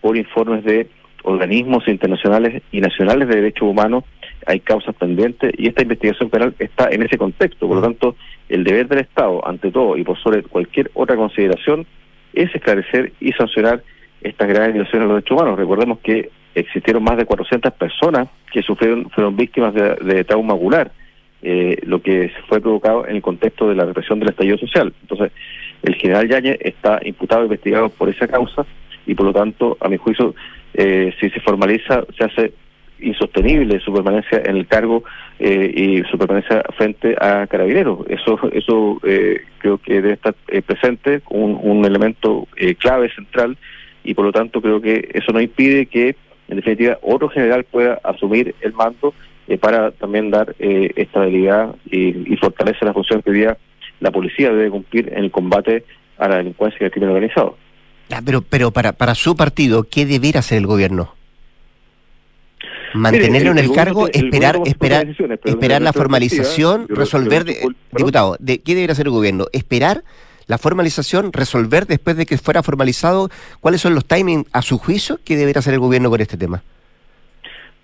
Speaker 6: por informes de organismos internacionales y nacionales de derechos humanos, hay causas pendientes y esta investigación penal está en ese contexto. Por lo tanto, el deber del Estado, ante todo y por sobre cualquier otra consideración, es esclarecer y sancionar estas graves violaciones a los derechos humanos. Recordemos que existieron más de 400 personas que sufrieron fueron víctimas de, trauma ocular, eh, lo que fue provocado en el contexto de la represión del estallido social. Entonces, el general Yañez está imputado e investigado por esa causa y por lo tanto, a mi juicio, eh, si se formaliza, se hace insostenible su permanencia en el cargo eh, y su permanencia frente a carabineros. Eso, eso eh, creo que debe estar eh, presente, un, un elemento clave, central, y por lo tanto creo que eso no impide que en definitiva otro general pueda asumir el mando eh, para también dar eh, estabilidad y, y, fortalecer la función que hoy día la policía debe cumplir en el combate a la delincuencia y al crimen organizado.
Speaker 2: pero pero para, para su partido, ¿qué debiera hacer el gobierno? mantenerlo en el, cargo, esperar, esperar, esperar la formalización, resolver, diputado, de, ¿qué debería hacer el gobierno? Esperar la formalización, resolver después de que fuera formalizado cuáles son los timings a su juicio que debería hacer el gobierno con este tema.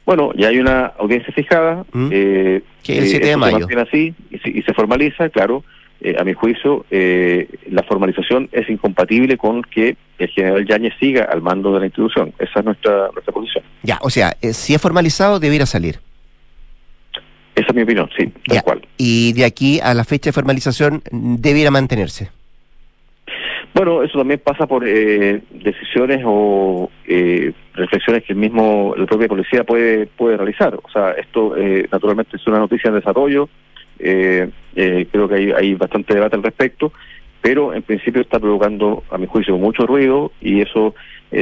Speaker 6: Bueno, ya hay una audiencia fijada.
Speaker 2: ¿Mm? Eh, que el 7 eh, de mayo.
Speaker 6: Se así y se, formaliza, claro. Eh, a mi juicio, eh, la formalización es incompatible con que el general Yáñez siga al mando de la institución. Esa es nuestra, nuestra posición.
Speaker 2: Ya, o sea, si es formalizado, debiera salir.
Speaker 6: Esa es mi opinión, sí, tal cual.
Speaker 2: Y de aquí a la fecha de formalización, debiera mantenerse.
Speaker 6: Bueno, eso también pasa por eh, decisiones o eh, reflexiones que el mismo, la propia policía puede puede realizar. O sea, esto eh, naturalmente es una noticia en desarrollo. creo que hay, hay bastante debate al respecto, pero en principio está provocando, a mi juicio, mucho ruido y eso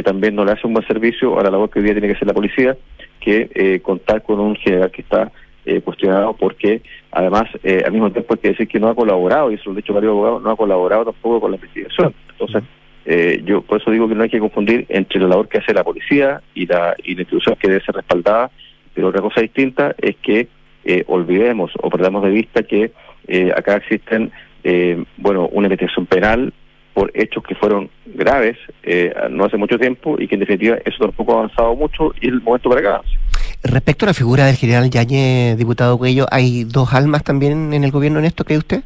Speaker 6: también no le hace un buen servicio a la labor que hoy día tiene que hacer la policía, que contar con un general que está eh, cuestionado porque además eh, al mismo tiempo hay que decir que no ha colaborado, y eso lo han dicho varios abogados, no ha colaborado tampoco con la investigación. Entonces, eh, yo por eso digo que no hay que confundir entre la labor que hace la policía y la, y institución que debe ser respaldada, pero otra cosa distinta es que eh, olvidemos o perdamos de vista que eh, acá existen, bueno, una investigación penal por hechos que fueron graves no hace mucho tiempo y que en definitiva eso tampoco ha avanzado mucho y el momento para acá.
Speaker 2: Respecto a la figura del general Yañez, diputado Cuello, ¿hay dos almas también en el gobierno en esto, cree usted?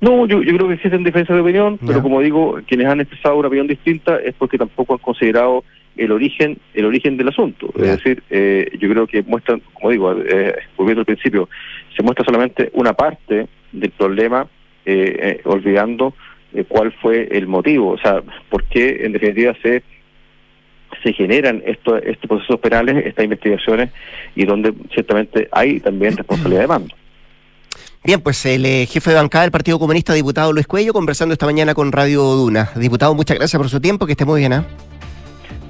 Speaker 6: No, yo, yo creo que existen diferencias de opinión, pero como digo, quienes han expresado una opinión distinta es porque tampoco han considerado el origen el origen del asunto. Es decir, eh, yo creo que muestran, como digo, eh, volviendo al principio, se muestra solamente una parte del problema, eh, eh olvidando eh, cuál fue el motivo, o sea, por qué en definitiva se se generan estos, estos procesos penales, estas investigaciones, y donde ciertamente hay también responsabilidad de mando.
Speaker 2: Bien, pues el eh, jefe de bancada del Partido Comunista, diputado Luis Cuello, conversando esta mañana con Radio Duna. Diputado, muchas gracias por su tiempo, que esté muy bien. ¿eh?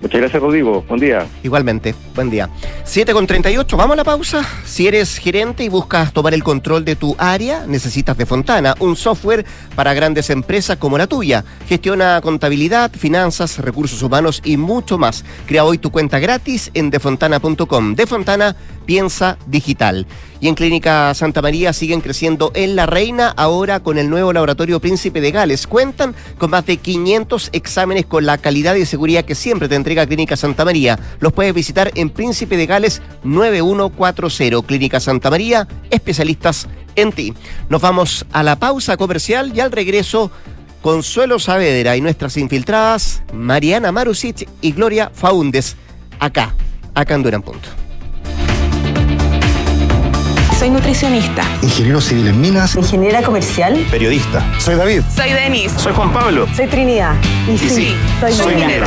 Speaker 6: Muchas gracias, Rodrigo. Buen día.
Speaker 2: Igualmente, buen día. 7 con 38, vamos a la pausa. Si eres gerente y buscas tomar el control de tu área, necesitas de Fontana, un software para grandes empresas como la tuya. Gestiona contabilidad, finanzas, recursos humanos y mucho más. Crea hoy tu cuenta gratis en defontana.com. De Fontana, piensa digital. Y en Clínica Santa María siguen creciendo en La Reina, ahora con el nuevo laboratorio Príncipe de Gales. Cuentan con más de 500 exámenes con la calidad y seguridad que siempre te entrega Clínica Santa María. Los puedes visitar en Príncipe de Gales 9140. Clínica Santa María, especialistas en ti. Nos vamos a la pausa comercial y al regreso Consuelo Saavedra y nuestras infiltradas Mariana Marusic y Gloria Faundes acá, acá en Duran Punto.
Speaker 7: Soy nutricionista.
Speaker 8: Ingeniero civil en minas.
Speaker 7: Ingeniera comercial.
Speaker 8: Periodista. Soy David.
Speaker 7: Soy Denis.
Speaker 8: Soy Juan Pablo.
Speaker 7: Soy Trinidad.
Speaker 8: Y, sí, soy, minero.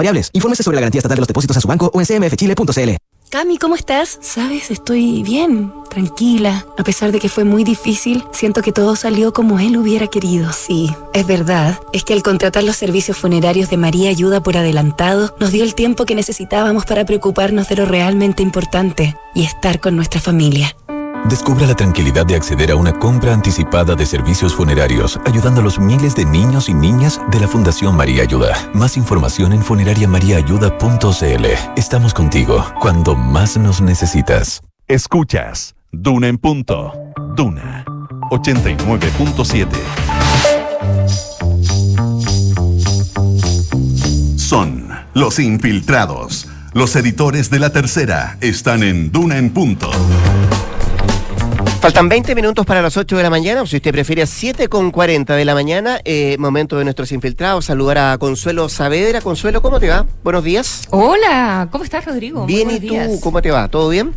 Speaker 9: variables. Infórmese sobre la garantía estatal de los depósitos a su banco o en cmfchile.cl.
Speaker 7: Cami, ¿cómo estás? Sabes, estoy bien, tranquila. A pesar de que fue muy difícil, siento que todo salió como él hubiera querido. Sí, es verdad. Es que al contratar los servicios funerarios de María Ayuda por adelantado, nos dio el tiempo que necesitábamos para preocuparnos de lo realmente importante y estar con nuestra familia.
Speaker 10: Descubra la tranquilidad de acceder a una compra anticipada de servicios funerarios, ayudando a los miles de niños y niñas de la Fundación María Ayuda. Más información en funerariamariaayuda.cl. Estamos contigo cuando más nos necesitas.
Speaker 1: Escuchas Duna en punto. Duna 89.7. Son los infiltrados. Los editores de la tercera están en Duna en punto.
Speaker 2: Faltan 20 minutos para las 8 de la mañana, o si usted prefiere 7 con 40 de la mañana, eh, momento de nuestros infiltrados, saludar a Consuelo Saavedra. Consuelo, ¿cómo te va? Buenos días.
Speaker 11: Hola, ¿cómo estás, Rodrigo?
Speaker 2: Bien, ¿y tú? ¿Cómo te va? ¿Todo bien?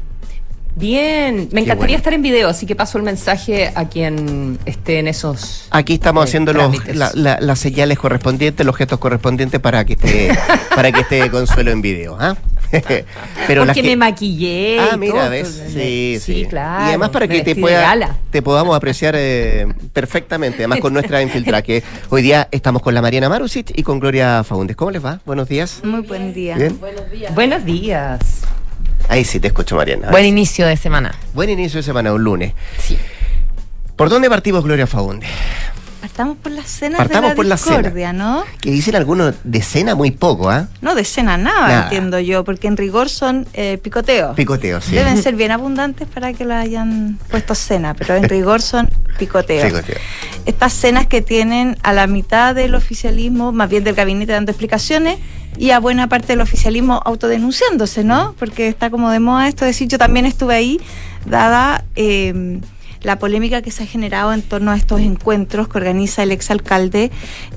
Speaker 11: Bien, me encantaría estar en video, así que paso el mensaje a quien esté en esos.
Speaker 2: Aquí estamos eh, haciendo las señales correspondientes, los gestos correspondientes para que esté, (laughs) para que esté Consuelo en video. ¿ah? (laughs)
Speaker 11: Pero Porque me maquillé.
Speaker 2: Ah, mira, ¿ves? Sí, sí, claro. Y además para que te, pueda, te podamos apreciar eh, perfectamente, además con nuestra (laughs) infiltrada, que hoy día estamos con la Mariana Marusic y con Gloria Faundes. ¿Cómo les va? Buenos días.
Speaker 11: Muy buen día. Buenos días. Buenos días.
Speaker 2: Ahí sí te escucho, Mariana.
Speaker 11: Buen inicio de semana.
Speaker 2: Buen inicio de semana, un lunes.
Speaker 11: Sí.
Speaker 2: ¿Por dónde partimos, Gloria Faundes?
Speaker 11: Partamos por la cena Partamos de la por discordia, ¿no?
Speaker 2: Que dicen algunos de cena muy poco, ¿ah?
Speaker 11: No, de cena nada, entiendo yo, porque en rigor son eh, picoteos.
Speaker 2: Picoteos, sí.
Speaker 11: Deben (laughs) ser bien abundantes para que la hayan puesto cena, pero en rigor son picoteos. Picoteo. Estas cenas que tienen a la mitad del oficialismo, más bien del gabinete dando explicaciones, y a buena parte del oficialismo autodenunciándose, ¿no? Porque está como de moda esto de decir, yo también estuve ahí, dada... Eh, la polémica que se ha generado en torno a estos encuentros que organiza el exalcalde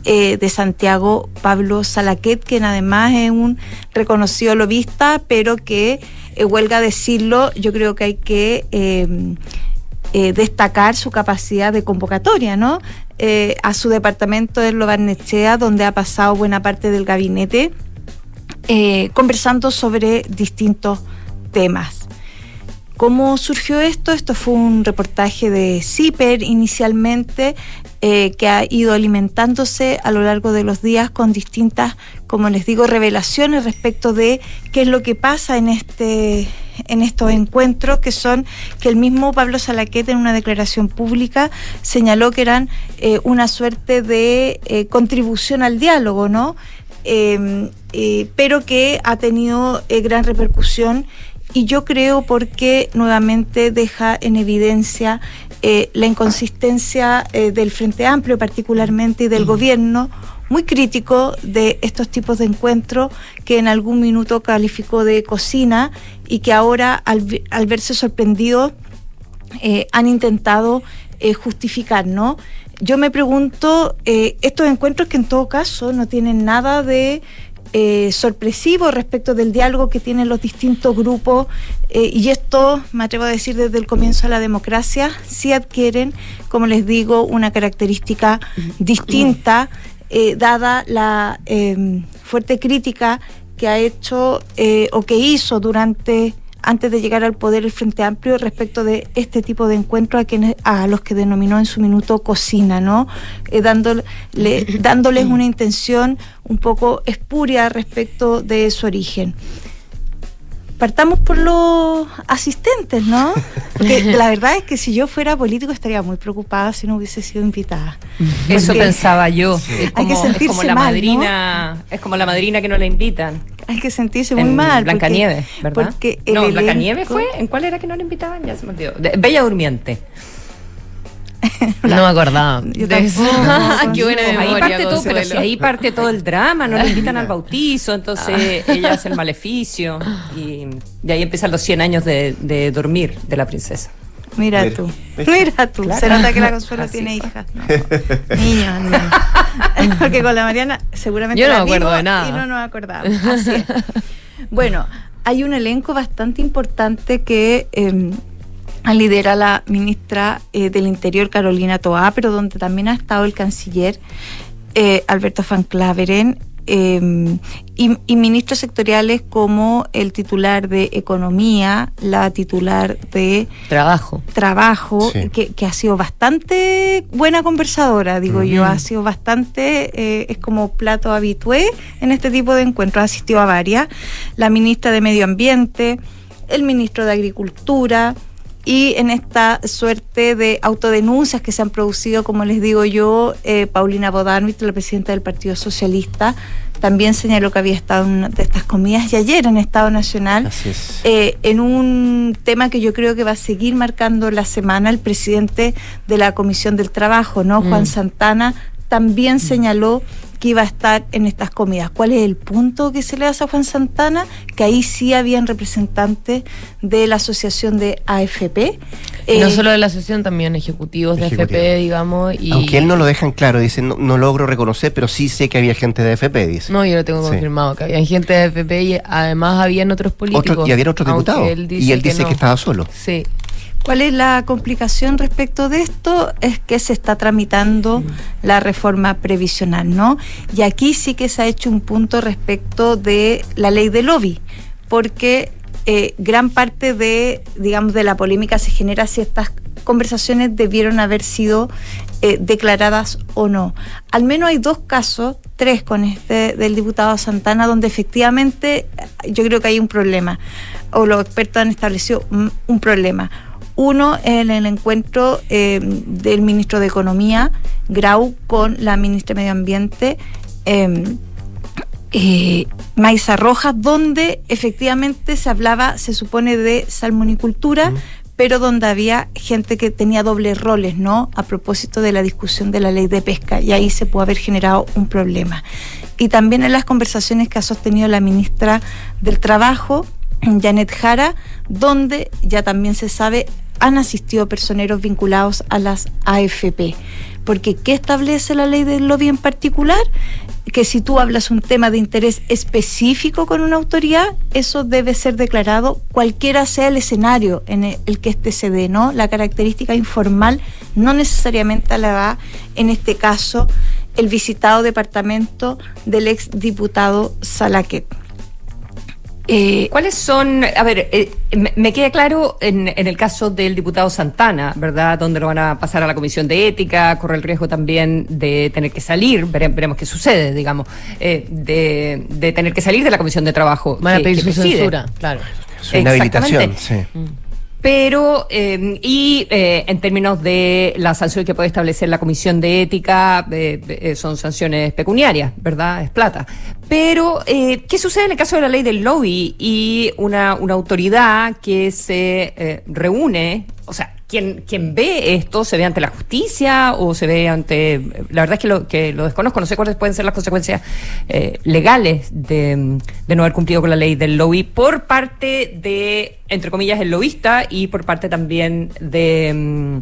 Speaker 11: eh, de Santiago, Pablo Salaquet, quien además es un reconocido lobista, pero que, eh, huelga decirlo, yo creo que hay que em, eh, destacar su capacidad de convocatoria, ¿no? a su departamento de Lobarnechea, donde ha pasado buena parte del gabinete, conversando sobre distintos temas. ¿Cómo surgió esto? Esto fue un reportaje de CIPER inicialmente eh, que ha ido alimentándose a lo largo de los días con distintas, como les digo, revelaciones respecto de qué es lo que pasa en este en estos encuentros que son que el mismo Pablo Salaquete en una declaración pública señaló que eran eh, una suerte de eh, contribución al diálogo, ¿no? Pero que ha tenido gran repercusión y yo creo porque nuevamente deja en evidencia eh, la inconsistencia eh, del Frente Amplio particularmente y del gobierno muy crítico de estos tipos de encuentros que en algún minuto calificó de cocina y que ahora al, al verse sorprendido eh, han intentado justificar, ¿no? Yo me pregunto, estos encuentros que en todo caso no tienen nada de eh, sorpresivo respecto del diálogo que tienen los distintos grupos eh, y esto, me atrevo a decir desde el comienzo de la democracia, sí adquieren, como les digo, una característica distinta, eh, dada la fuerte crítica que ha hecho o que hizo durante antes de llegar al poder el Frente Amplio respecto de este tipo de encuentros a quienes a los que denominó en su minuto cocina, ¿no? Eh, dándole, (laughs) dándoles una intención un poco espuria respecto de su origen partamos por los asistentes, ¿no? Porque (laughs) la verdad es que si yo fuera político estaría muy preocupada si no hubiese sido invitada.
Speaker 12: Eso pensaba yo. Es como,
Speaker 11: hay que sentirse
Speaker 12: es como la
Speaker 11: mal,
Speaker 12: madrina, es como la madrina que no la invitan.
Speaker 11: Hay que sentirse muy
Speaker 12: En
Speaker 11: mal.
Speaker 12: Blancanieves, ¿verdad?
Speaker 11: Porque
Speaker 12: no, Blancanieves fue. ¿En cuál era que no la invitaban? Ya se me olvidó. De- Bella Durmiente. (laughs)
Speaker 13: No me acordaba.
Speaker 11: Yo
Speaker 13: de eso.
Speaker 11: tampoco, (laughs)
Speaker 13: Qué buena
Speaker 12: Ahí
Speaker 13: memoria,
Speaker 12: parte todo, pero si ahí parte todo el drama, no le (laughs) invitan al bautizo, entonces ella hace el maleficio y, y ahí empiezan los 100 años de, de dormir de la princesa.
Speaker 11: Mira,
Speaker 2: Mira,
Speaker 11: tú,
Speaker 2: ¿ves?
Speaker 11: mira tú.
Speaker 12: Claro.
Speaker 11: Se nota que la Consuelo
Speaker 12: Así
Speaker 11: tiene
Speaker 12: fue.
Speaker 11: hijas. No. Niños, niños. Porque con la Mariana seguramente
Speaker 13: Yo no
Speaker 11: la
Speaker 13: me acuerdo de nada.
Speaker 11: Y no nos acordamos. Así es. Bueno, hay un elenco bastante importante que eh, lidera la ministra eh, del Interior, Carolina Toá, pero donde también ha estado el canciller eh, Alberto Van Claveren. eh, y, y ministros sectoriales como el titular de Economía, la titular de
Speaker 13: Trabajo.
Speaker 11: trabajo,
Speaker 2: Sí.
Speaker 11: que, que ha sido bastante buena conversadora, digo yo, ha sido bastante, eh, es como plato habitué en este tipo de encuentros, asistió a varias, la ministra de Medio Ambiente, el ministro de Agricultura, y en esta suerte de autodenuncias que se han producido, como les digo yo, eh, Paulina Bodarmit, la presidenta del Partido Socialista, también señaló que había estado en una de estas comidas y ayer en Estado Nacional
Speaker 2: es.
Speaker 11: eh, en un tema que yo creo que va a seguir marcando la semana, el presidente de la Comisión del Trabajo, ¿no? Juan
Speaker 13: Mm.
Speaker 11: Santana, también señaló que iba a estar en estas comidas. ¿Cuál es el punto que se le hace a Juan Santana? Que ahí sí habían representantes de la asociación de AFP.
Speaker 13: No
Speaker 11: Eh,
Speaker 13: solo de la asociación, también ejecutivos de
Speaker 2: Ejecutivo.
Speaker 13: FP, digamos. Y...
Speaker 2: Aunque él no lo dejan claro, dice, no, no logro reconocer, pero sí sé que había gente de FP, dice.
Speaker 13: No, yo lo tengo
Speaker 2: Sí.
Speaker 13: confirmado, que había gente de FP y además habían otros políticos.
Speaker 2: Otro- y había otros diputados. y él dice que,
Speaker 13: no.
Speaker 2: estaba solo.
Speaker 13: Sí.
Speaker 11: ¿Cuál es la complicación respecto de esto? Es que se está tramitando la reforma previsional, ¿no? Y aquí sí que se ha hecho un punto respecto de la ley de lobby, porque eh, gran parte de, digamos, de la polémica se genera si estas conversaciones debieron haber sido eh, declaradas o no. Al menos hay dos casos, tres con este del diputado Santana, donde efectivamente eh, yo creo que hay un problema, o los expertos han establecido un problema. Uno en el encuentro eh, del ministro de Economía, Grau, con la ministra de Medio Ambiente, eh, eh, Maiza Rojas, donde efectivamente se hablaba, se supone, de salmonicultura, pero donde había gente que tenía dobles roles, ¿no? A propósito de la discusión de la ley de pesca, y ahí se puede haber generado un problema. Y también en las conversaciones que ha sostenido la ministra del Trabajo, Janet Jara, donde ya también se sabe han asistido personeros vinculados a las AFP. Porque ¿qué establece la ley del lobby en particular? Que si tú hablas un tema de interés específico con una autoridad, eso debe ser declarado cualquiera sea el escenario en el, que este se dé, ¿no? La característica informal no necesariamente la da, en este caso, el visitado departamento del ex diputado Salaquet.
Speaker 12: Eh, ¿Cuáles son, a ver, eh, me, me queda claro en, en el caso del diputado Santana, ¿verdad? Donde lo van a pasar a la comisión de ética, corre el riesgo también de tener que salir, vere- veremos qué sucede, digamos, eh, de, de tener que salir de la comisión de trabajo.
Speaker 13: Van a pedir su
Speaker 12: preside.
Speaker 13: censura, claro.
Speaker 2: Su inhabilitación, sí.
Speaker 12: Pero, eh, y eh, en términos de la sanción que puede establecer la Comisión de Ética, eh, eh, son sanciones pecuniarias, ¿verdad? Es plata. Pero, eh, ¿qué sucede en el caso de la ley del lobby y una, una autoridad que se eh, reúne? O sea, quien, quien ve esto se ve ante la justicia o se ve ante. La verdad es que lo, que lo desconozco, no sé cuáles pueden ser las consecuencias eh, legales de, de no haber cumplido con la ley del lobby por parte de, entre comillas, el lobista y por parte también de, mm,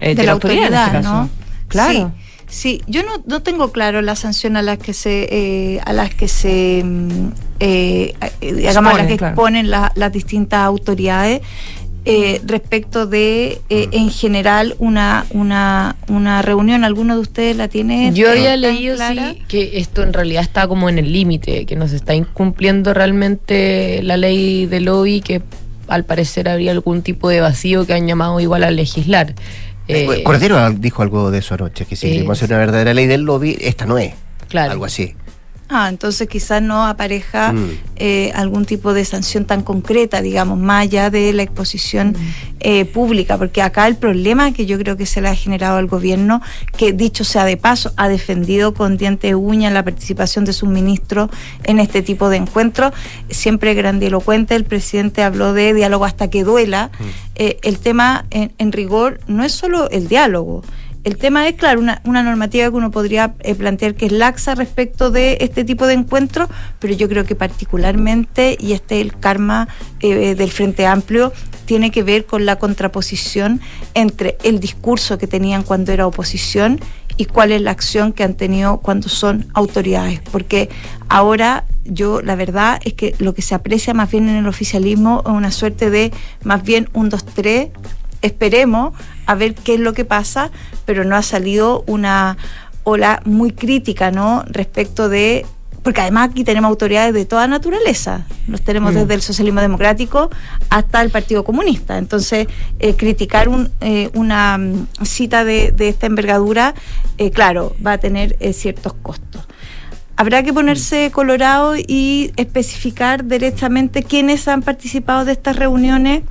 Speaker 12: eh,
Speaker 11: de, la
Speaker 12: autoridad, en
Speaker 11: autoridad,
Speaker 12: este caso.
Speaker 11: ¿no?
Speaker 12: Claro.
Speaker 11: Sí, sí. yo no, no tengo claro la sanción a las que se eh, a las que se mm, eh, eh, digamos a las que
Speaker 12: claro.
Speaker 11: exponen la- las distintas autoridades eh, respecto de eh, en general una una una reunión. ¿Alguno de ustedes la tiene?
Speaker 13: Yo
Speaker 11: eh,
Speaker 13: había leído sí, que esto en realidad está como en el límite, que no se está incumpliendo realmente la ley de lobby, que al parecer habría algún tipo de vacío que han llamado igual a legislar.
Speaker 2: Eh, Cordero dijo algo de eso anoche, que si queremos hacer una verdadera ley del lobby, esta no es.
Speaker 13: Claro.
Speaker 2: Algo así.
Speaker 11: Ah, entonces quizás no apareja
Speaker 2: Mm.
Speaker 11: eh, algún tipo de sanción tan concreta, digamos, más allá de la exposición eh, pública, porque acá el problema que yo creo que se le ha generado al gobierno, que dicho sea de paso, ha defendido con diente de uña la participación de sus ministros en este tipo de encuentros, siempre grandilocuente, el presidente habló de diálogo hasta que duela, Eh, el tema en, en rigor no es solo el diálogo, el tema es, claro, una, una normativa que uno podría eh, plantear que es laxa respecto de este tipo de encuentros, pero yo creo que particularmente, y este es el karma eh, del Frente Amplio, tiene que ver con la contraposición entre el discurso que tenían cuando era oposición y cuál es la acción que han tenido cuando son autoridades. Porque ahora yo, la verdad es que lo que se aprecia más bien en el oficialismo es una suerte de más bien un, dos, tres, esperemos a ver qué es lo que pasa, pero no ha salido una ola muy crítica, ¿no? Respecto de porque además aquí tenemos autoridades de toda naturaleza. Los tenemos
Speaker 13: Mm.
Speaker 11: desde el socialismo democrático hasta el Partido Comunista. Entonces, eh, criticar un, eh, una mm, cita de, de esta envergadura, eh, claro, va a tener ciertos costos. Habrá que ponerse colorado y especificar directamente quiénes han participado de estas reuniones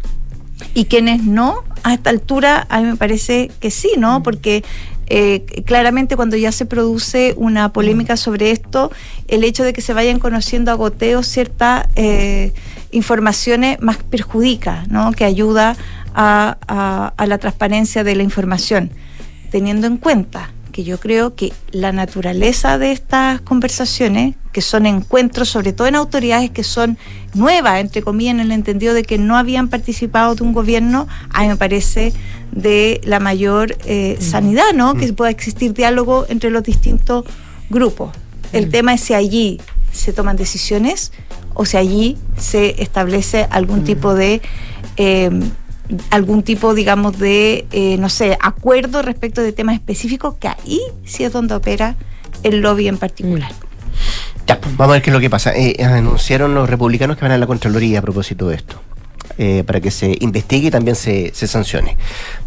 Speaker 11: y quienes no. A esta altura, a mí me parece que sí, ¿no? Porque eh, claramente cuando ya se produce una polémica sobre esto, el hecho de que se vayan conociendo a goteo ciertas eh, informaciones más perjudica, ¿no? Que ayuda a, a- a la transparencia de la información, teniendo en cuenta que yo creo que la naturaleza de estas conversaciones, que son encuentros, sobre todo en autoridades que son nuevas, entre comillas, en el entendido de que no habían participado de un gobierno, a mí me parece de la mayor eh, sanidad, ¿no? Que pueda existir diálogo entre los distintos grupos. El tema es si allí se toman decisiones o si allí se establece algún tipo de eh, algún tipo, digamos, de, eh, no sé, acuerdo respecto de temas específicos, que ahí sí es donde opera el lobby en particular.
Speaker 2: Ya, pues, vamos a ver qué es lo que pasa. Eh, anunciaron los republicanos que van a la Contraloría a propósito de esto. Eh, para que se investigue y también se, se sancione.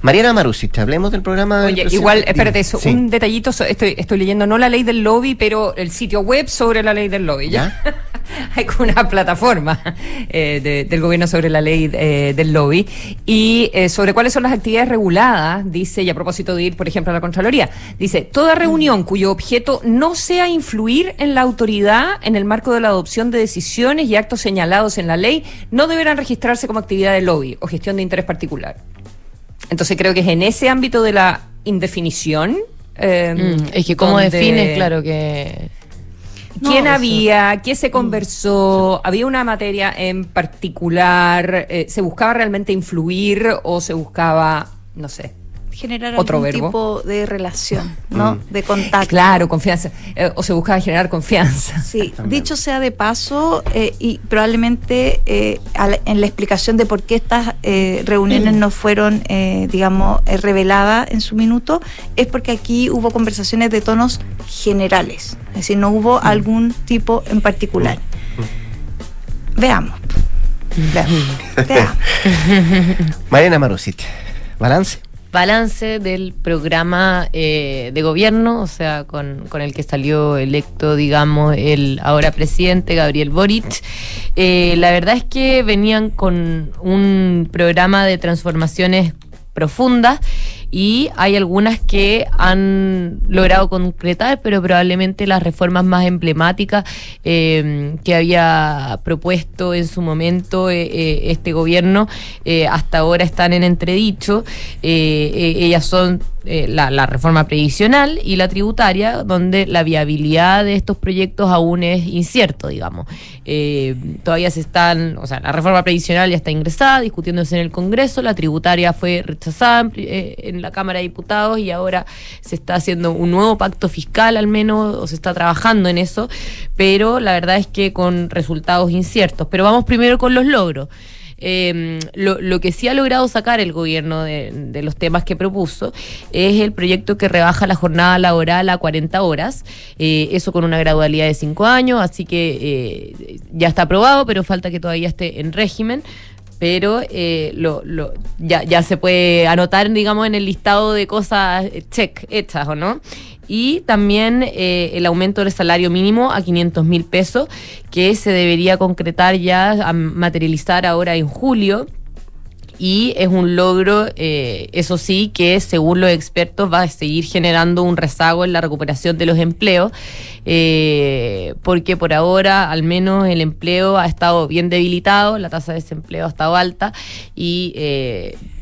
Speaker 2: Mariana Marusic, hablemos del programa.
Speaker 12: Oye, igual, espérate, eso,
Speaker 2: Sí.
Speaker 12: un detallito, estoy, estoy leyendo no la ley del lobby, pero el sitio web sobre la ley del lobby, ¿ya? (laughs) Hay como una plataforma eh, de- del gobierno sobre la ley eh, del lobby y eh, sobre cuáles son las actividades reguladas, dice, y a propósito de ir, por ejemplo, a la Contraloría, dice, toda reunión cuyo objeto no sea influir en la autoridad en el marco de la adopción de decisiones y actos señalados en la ley, no deberán registrarse como actividad de lobby o gestión de interés particular. Entonces creo que es en ese ámbito de la indefinición. eh,
Speaker 13: Mm, es que cómo defines, claro que...
Speaker 12: ¿Quién
Speaker 13: No,
Speaker 12: había? ¿Qué se conversó? ¿Había una materia en particular? Eh, ¿Se buscaba realmente influir o se buscaba, no sé,
Speaker 11: Generar
Speaker 12: Otro
Speaker 11: algún
Speaker 12: verbo.
Speaker 11: tipo de relación, ¿no?
Speaker 12: Mm.
Speaker 11: De contacto.
Speaker 12: Claro, confianza. Eh, o se buscaba generar confianza. (laughs)
Speaker 11: Sí, dicho sea de paso, eh, y probablemente eh, la- en la explicación de por qué estas eh, reuniones no fueron, eh, digamos, eh, reveladas en su minuto, es porque aquí hubo conversaciones de tonos generales, es decir, no hubo algún tipo en particular. Veamos. Veamos. (laughs) Veamos.
Speaker 2: Mariana Marusic, balance.
Speaker 13: Balance del programa eh, de gobierno, o sea, con, con el que salió electo, digamos, el ahora presidente Gabriel Boric. Eh, la verdad es que venían con un programa de transformaciones profundas y hay algunas que han logrado concretar, pero probablemente las reformas más emblemáticas eh, que había propuesto en su momento eh, eh, este gobierno eh, hasta ahora están en entredicho. Ellas son eh, la, reforma previsional y la tributaria, donde la viabilidad de estos proyectos aún es incierto, digamos. Eh, todavía se están, o sea, la reforma previsional ya está ingresada, discutiéndose en el Congreso, la tributaria fue rechazada en, eh, en la Cámara de Diputados y ahora se está haciendo un nuevo pacto fiscal al menos, o se está trabajando en eso, pero la verdad es que con resultados inciertos. Pero vamos primero con los logros. Eh, lo, lo que sí ha logrado sacar el gobierno de, de los temas que propuso es el proyecto que rebaja la jornada laboral a 40 horas, eh, eso con una gradualidad de 5 años, así que eh, ya está aprobado, pero falta que todavía esté en régimen. pero eh, lo, lo- ya, ya se puede anotar, digamos, en el listado de cosas eh, check hechas, ¿o no? Y también eh, el aumento del salario mínimo a 500 mil pesos, que se debería concretar ya, a materializar ahora en julio. Y es un logro, eh, eso sí, que según los expertos va a seguir generando un rezago en la recuperación de los empleos, eh, porque por ahora al menos el empleo ha estado bien debilitado, la tasa de desempleo ha estado alta y...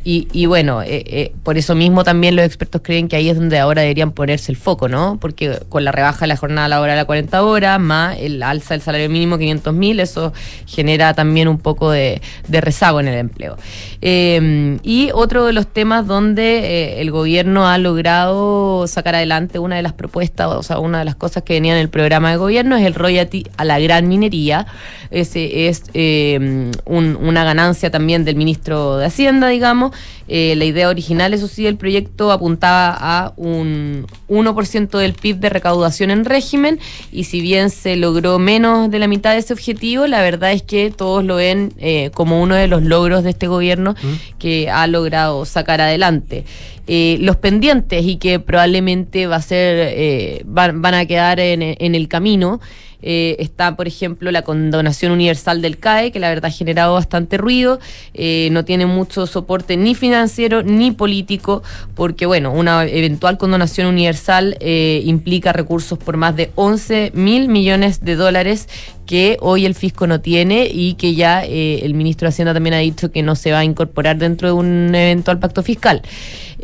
Speaker 13: y, y bueno, eh, eh, por eso mismo también los expertos creen que ahí es donde ahora deberían ponerse el foco, ¿no? Porque con la rebaja de la jornada laboral a 40 horas, más el alza del salario mínimo 500 mil, eso genera también un poco de, de rezago en el empleo. Eh, y otro de los temas donde eh, el gobierno ha logrado sacar adelante una de las propuestas, o sea, una de las cosas que venía en el programa de gobierno es el royalty a la gran minería. Ese es eh, un- una ganancia también del ministro de Hacienda, digamos. Eh, la idea original, eso sí, del proyecto apuntaba a un 1% del PIB de recaudación en régimen y si bien se logró menos de la mitad de ese objetivo, la verdad es que todos lo ven eh, como uno de los logros de este gobierno que ha logrado sacar adelante. Eh, los pendientes y que probablemente va a ser, van, van a quedar en, en el camino. Eh, está, por ejemplo, la condonación universal del CAE, que la verdad ha generado bastante ruido, eh, no tiene mucho soporte ni financiero ni político, porque, bueno, una eventual condonación universal eh, implica recursos por más de 11 mil millones de dólares que hoy el fisco no tiene y que ya eh, el ministro de Hacienda también ha dicho que no se va a incorporar dentro de un eventual pacto fiscal.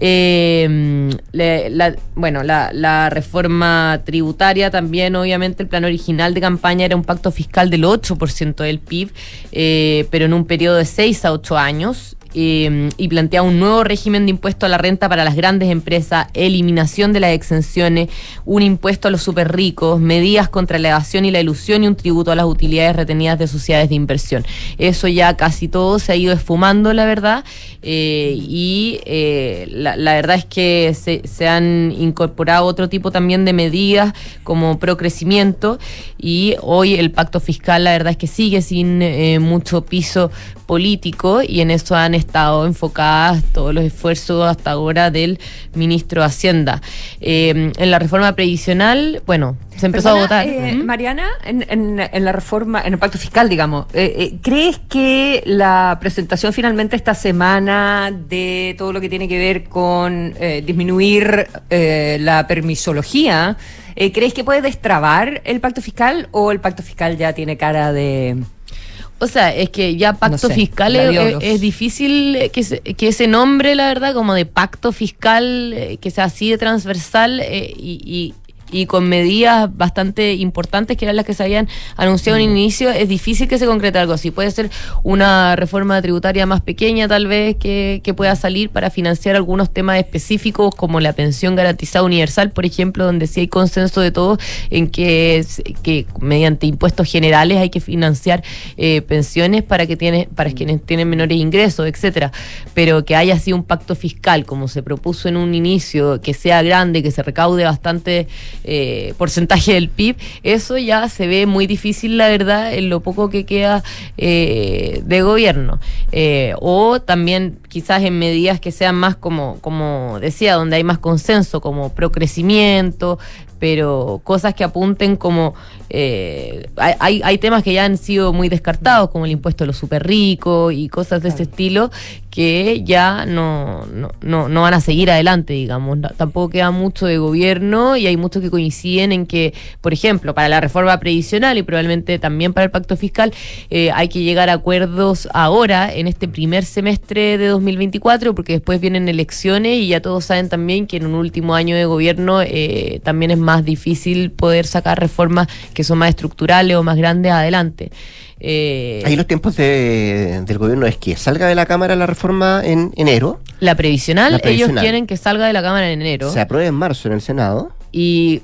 Speaker 13: Eh, la- bueno, la, la reforma tributaria también, obviamente, el plan original de campaña era un pacto fiscal del 8% del PIB, eh, pero en un periodo de 6 a 8 años. Eh, y plantea un nuevo régimen de impuesto a la renta para las grandes empresas, eliminación de las exenciones, un impuesto a los super ricos, medidas contra la evasión y la ilusión y un tributo a las utilidades retenidas de sociedades de inversión. Eso ya casi todo se ha ido esfumando, la verdad, eh, y eh, la, la verdad es que se, se han incorporado otro tipo también de medidas como procrecimiento y hoy el pacto fiscal la verdad es que sigue sin eh, mucho piso político y en eso han estado enfocadas todos los esfuerzos hasta ahora del ministro de Hacienda. Eh, en la reforma previsional, bueno, se empezó
Speaker 12: Perdona,
Speaker 13: a votar.
Speaker 12: eh,
Speaker 13: ¿Mm?
Speaker 12: Mariana, en, en- en la reforma, en el pacto fiscal, digamos, eh, ¿crees que la presentación finalmente esta semana de todo lo que tiene que ver con disminuir la permisología, ¿crees que puede destrabar el pacto fiscal o el pacto fiscal ya tiene cara de...
Speaker 13: O sea, es que ya pacto
Speaker 12: sé,
Speaker 13: fiscal es, es difícil que, se- que ese nombre, la verdad, como de pacto fiscal, eh, que sea así de transversal eh, y, y- con medidas bastante importantes que eran las que se habían anunciado en inicio, es difícil que se concrete algo así. Puede ser una reforma tributaria más pequeña tal vez que, que pueda salir para financiar algunos temas específicos como la pensión garantizada universal, por ejemplo, donde sí hay consenso de todos en que, que mediante impuestos generales hay que financiar eh, pensiones para que tiene, para quienes tienen menores ingresos, etcétera. Pero que haya así un pacto fiscal como se propuso en un inicio, que sea grande, que se recaude bastante eh, porcentaje del PIB, eso ya se ve muy difícil, la verdad, en lo poco que queda eh, de gobierno. Eh, o también quizás en medidas que sean más como, como decía, donde hay más consenso, como procrecimiento, pero cosas que apunten como eh, hay, hay- hay temas que ya han sido muy descartados como el impuesto a los super ricos y cosas de ese estilo que ya no, no, no, no van a seguir adelante digamos tampoco queda mucho de gobierno y hay muchos que coinciden en que por ejemplo para la reforma previsional y probablemente también para el pacto fiscal eh, hay que llegar a acuerdos ahora en este primer semestre de 2024 porque después vienen elecciones y ya todos saben también que en un último año de gobierno eh, también es más difícil poder sacar reformas que son más estructurales o más grandes adelante. Eh,
Speaker 2: Ahí los tiempos de- del gobierno es que salga de la Cámara la reforma en enero,
Speaker 13: la previsional,
Speaker 2: La previsional.
Speaker 13: ellos quieren que salga de la Cámara en enero
Speaker 2: se apruebe en marzo en el Senado.
Speaker 13: y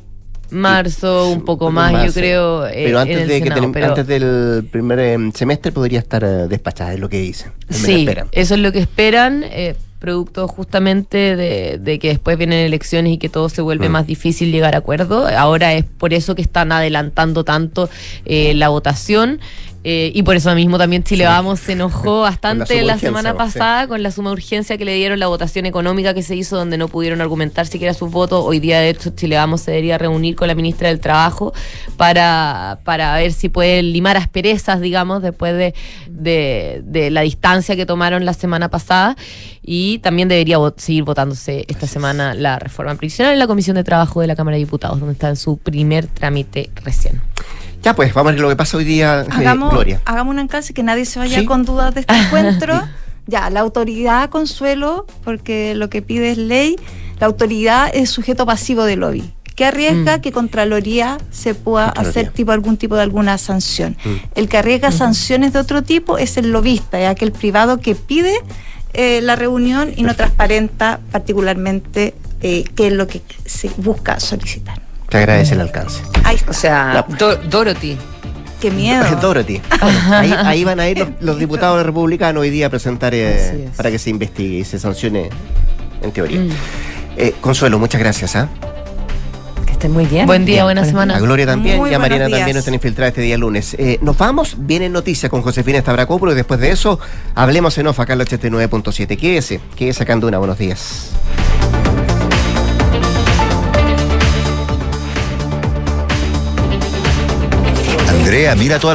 Speaker 13: marzo un poco más, yo creo. eh,
Speaker 2: pero
Speaker 13: en
Speaker 2: antes
Speaker 13: el
Speaker 2: de que
Speaker 13: pero-
Speaker 2: antes del primer em, semestre podría estar eh, despachada, es lo que dicen.
Speaker 13: Sí, eso es lo que esperan, eh, producto justamente de, de que después vienen elecciones y que todo se vuelve
Speaker 2: Mm.
Speaker 13: más difícil llegar a acuerdo. Ahora es por eso que están adelantando tanto eh, la votación. Eh, y por eso mismo también Chile Vamos se enojó bastante la, semana
Speaker 2: sí.
Speaker 13: pasada con la suma urgencia que le dieron la votación económica que se hizo donde no pudieron argumentar siquiera sus votos. Hoy día, de hecho, Chile Vamos se debería reunir con la ministra del Trabajo para, para ver si puede limar asperezas, digamos, después de, de, de la distancia que tomaron la semana pasada. Y también debería seguir votándose esta semana la reforma previsional en la Comisión de Trabajo de la Cámara de Diputados, donde está en su primer trámite recién.
Speaker 2: Ya pues, vamos a ver lo que pasa hoy día, eh,
Speaker 11: Hagamos,
Speaker 2: Gloria.
Speaker 11: hagamos un alcance que nadie se vaya
Speaker 2: Sí.
Speaker 11: con dudas de este (laughs) encuentro. Ya, la autoridad, Consuelo, porque lo que pide es ley, la autoridad es sujeto pasivo de lobby. que arriesga que Contraloría se pueda
Speaker 2: Contraloría.
Speaker 11: hacer tipo algún tipo de alguna sanción.
Speaker 2: Mm.
Speaker 11: El que arriesga sanciones de otro tipo es el lobista, es aquel privado que pide eh, la reunión y no transparenta particularmente eh, qué es lo que se busca solicitar.
Speaker 2: Te agradece el alcance.
Speaker 11: Ahí está.
Speaker 12: O sea, Do- Dorothy.
Speaker 11: Qué miedo. (laughs)
Speaker 2: Dorothy. Bueno, ahí, ahí van a ir los, los diputados republicanos hoy día a presentar eh, para que se investigue y se sancione en teoría.
Speaker 13: Mm.
Speaker 2: Eh, Consuelo, muchas gracias. ¿ah?
Speaker 12: Que esté muy bien.
Speaker 13: Buen día, buena
Speaker 2: A
Speaker 13: semana.
Speaker 2: Gloria también
Speaker 11: Muy
Speaker 2: y a Mariana
Speaker 11: días.
Speaker 2: también están infiltradas este día lunes. Eh, nos vamos, vienen noticias con Josefina Stavrakopoulos y después de eso hablemos en off acá en el 89.7. Quédese, quédese acá en Duna. Buenos días.
Speaker 5: Andrea, mira todas las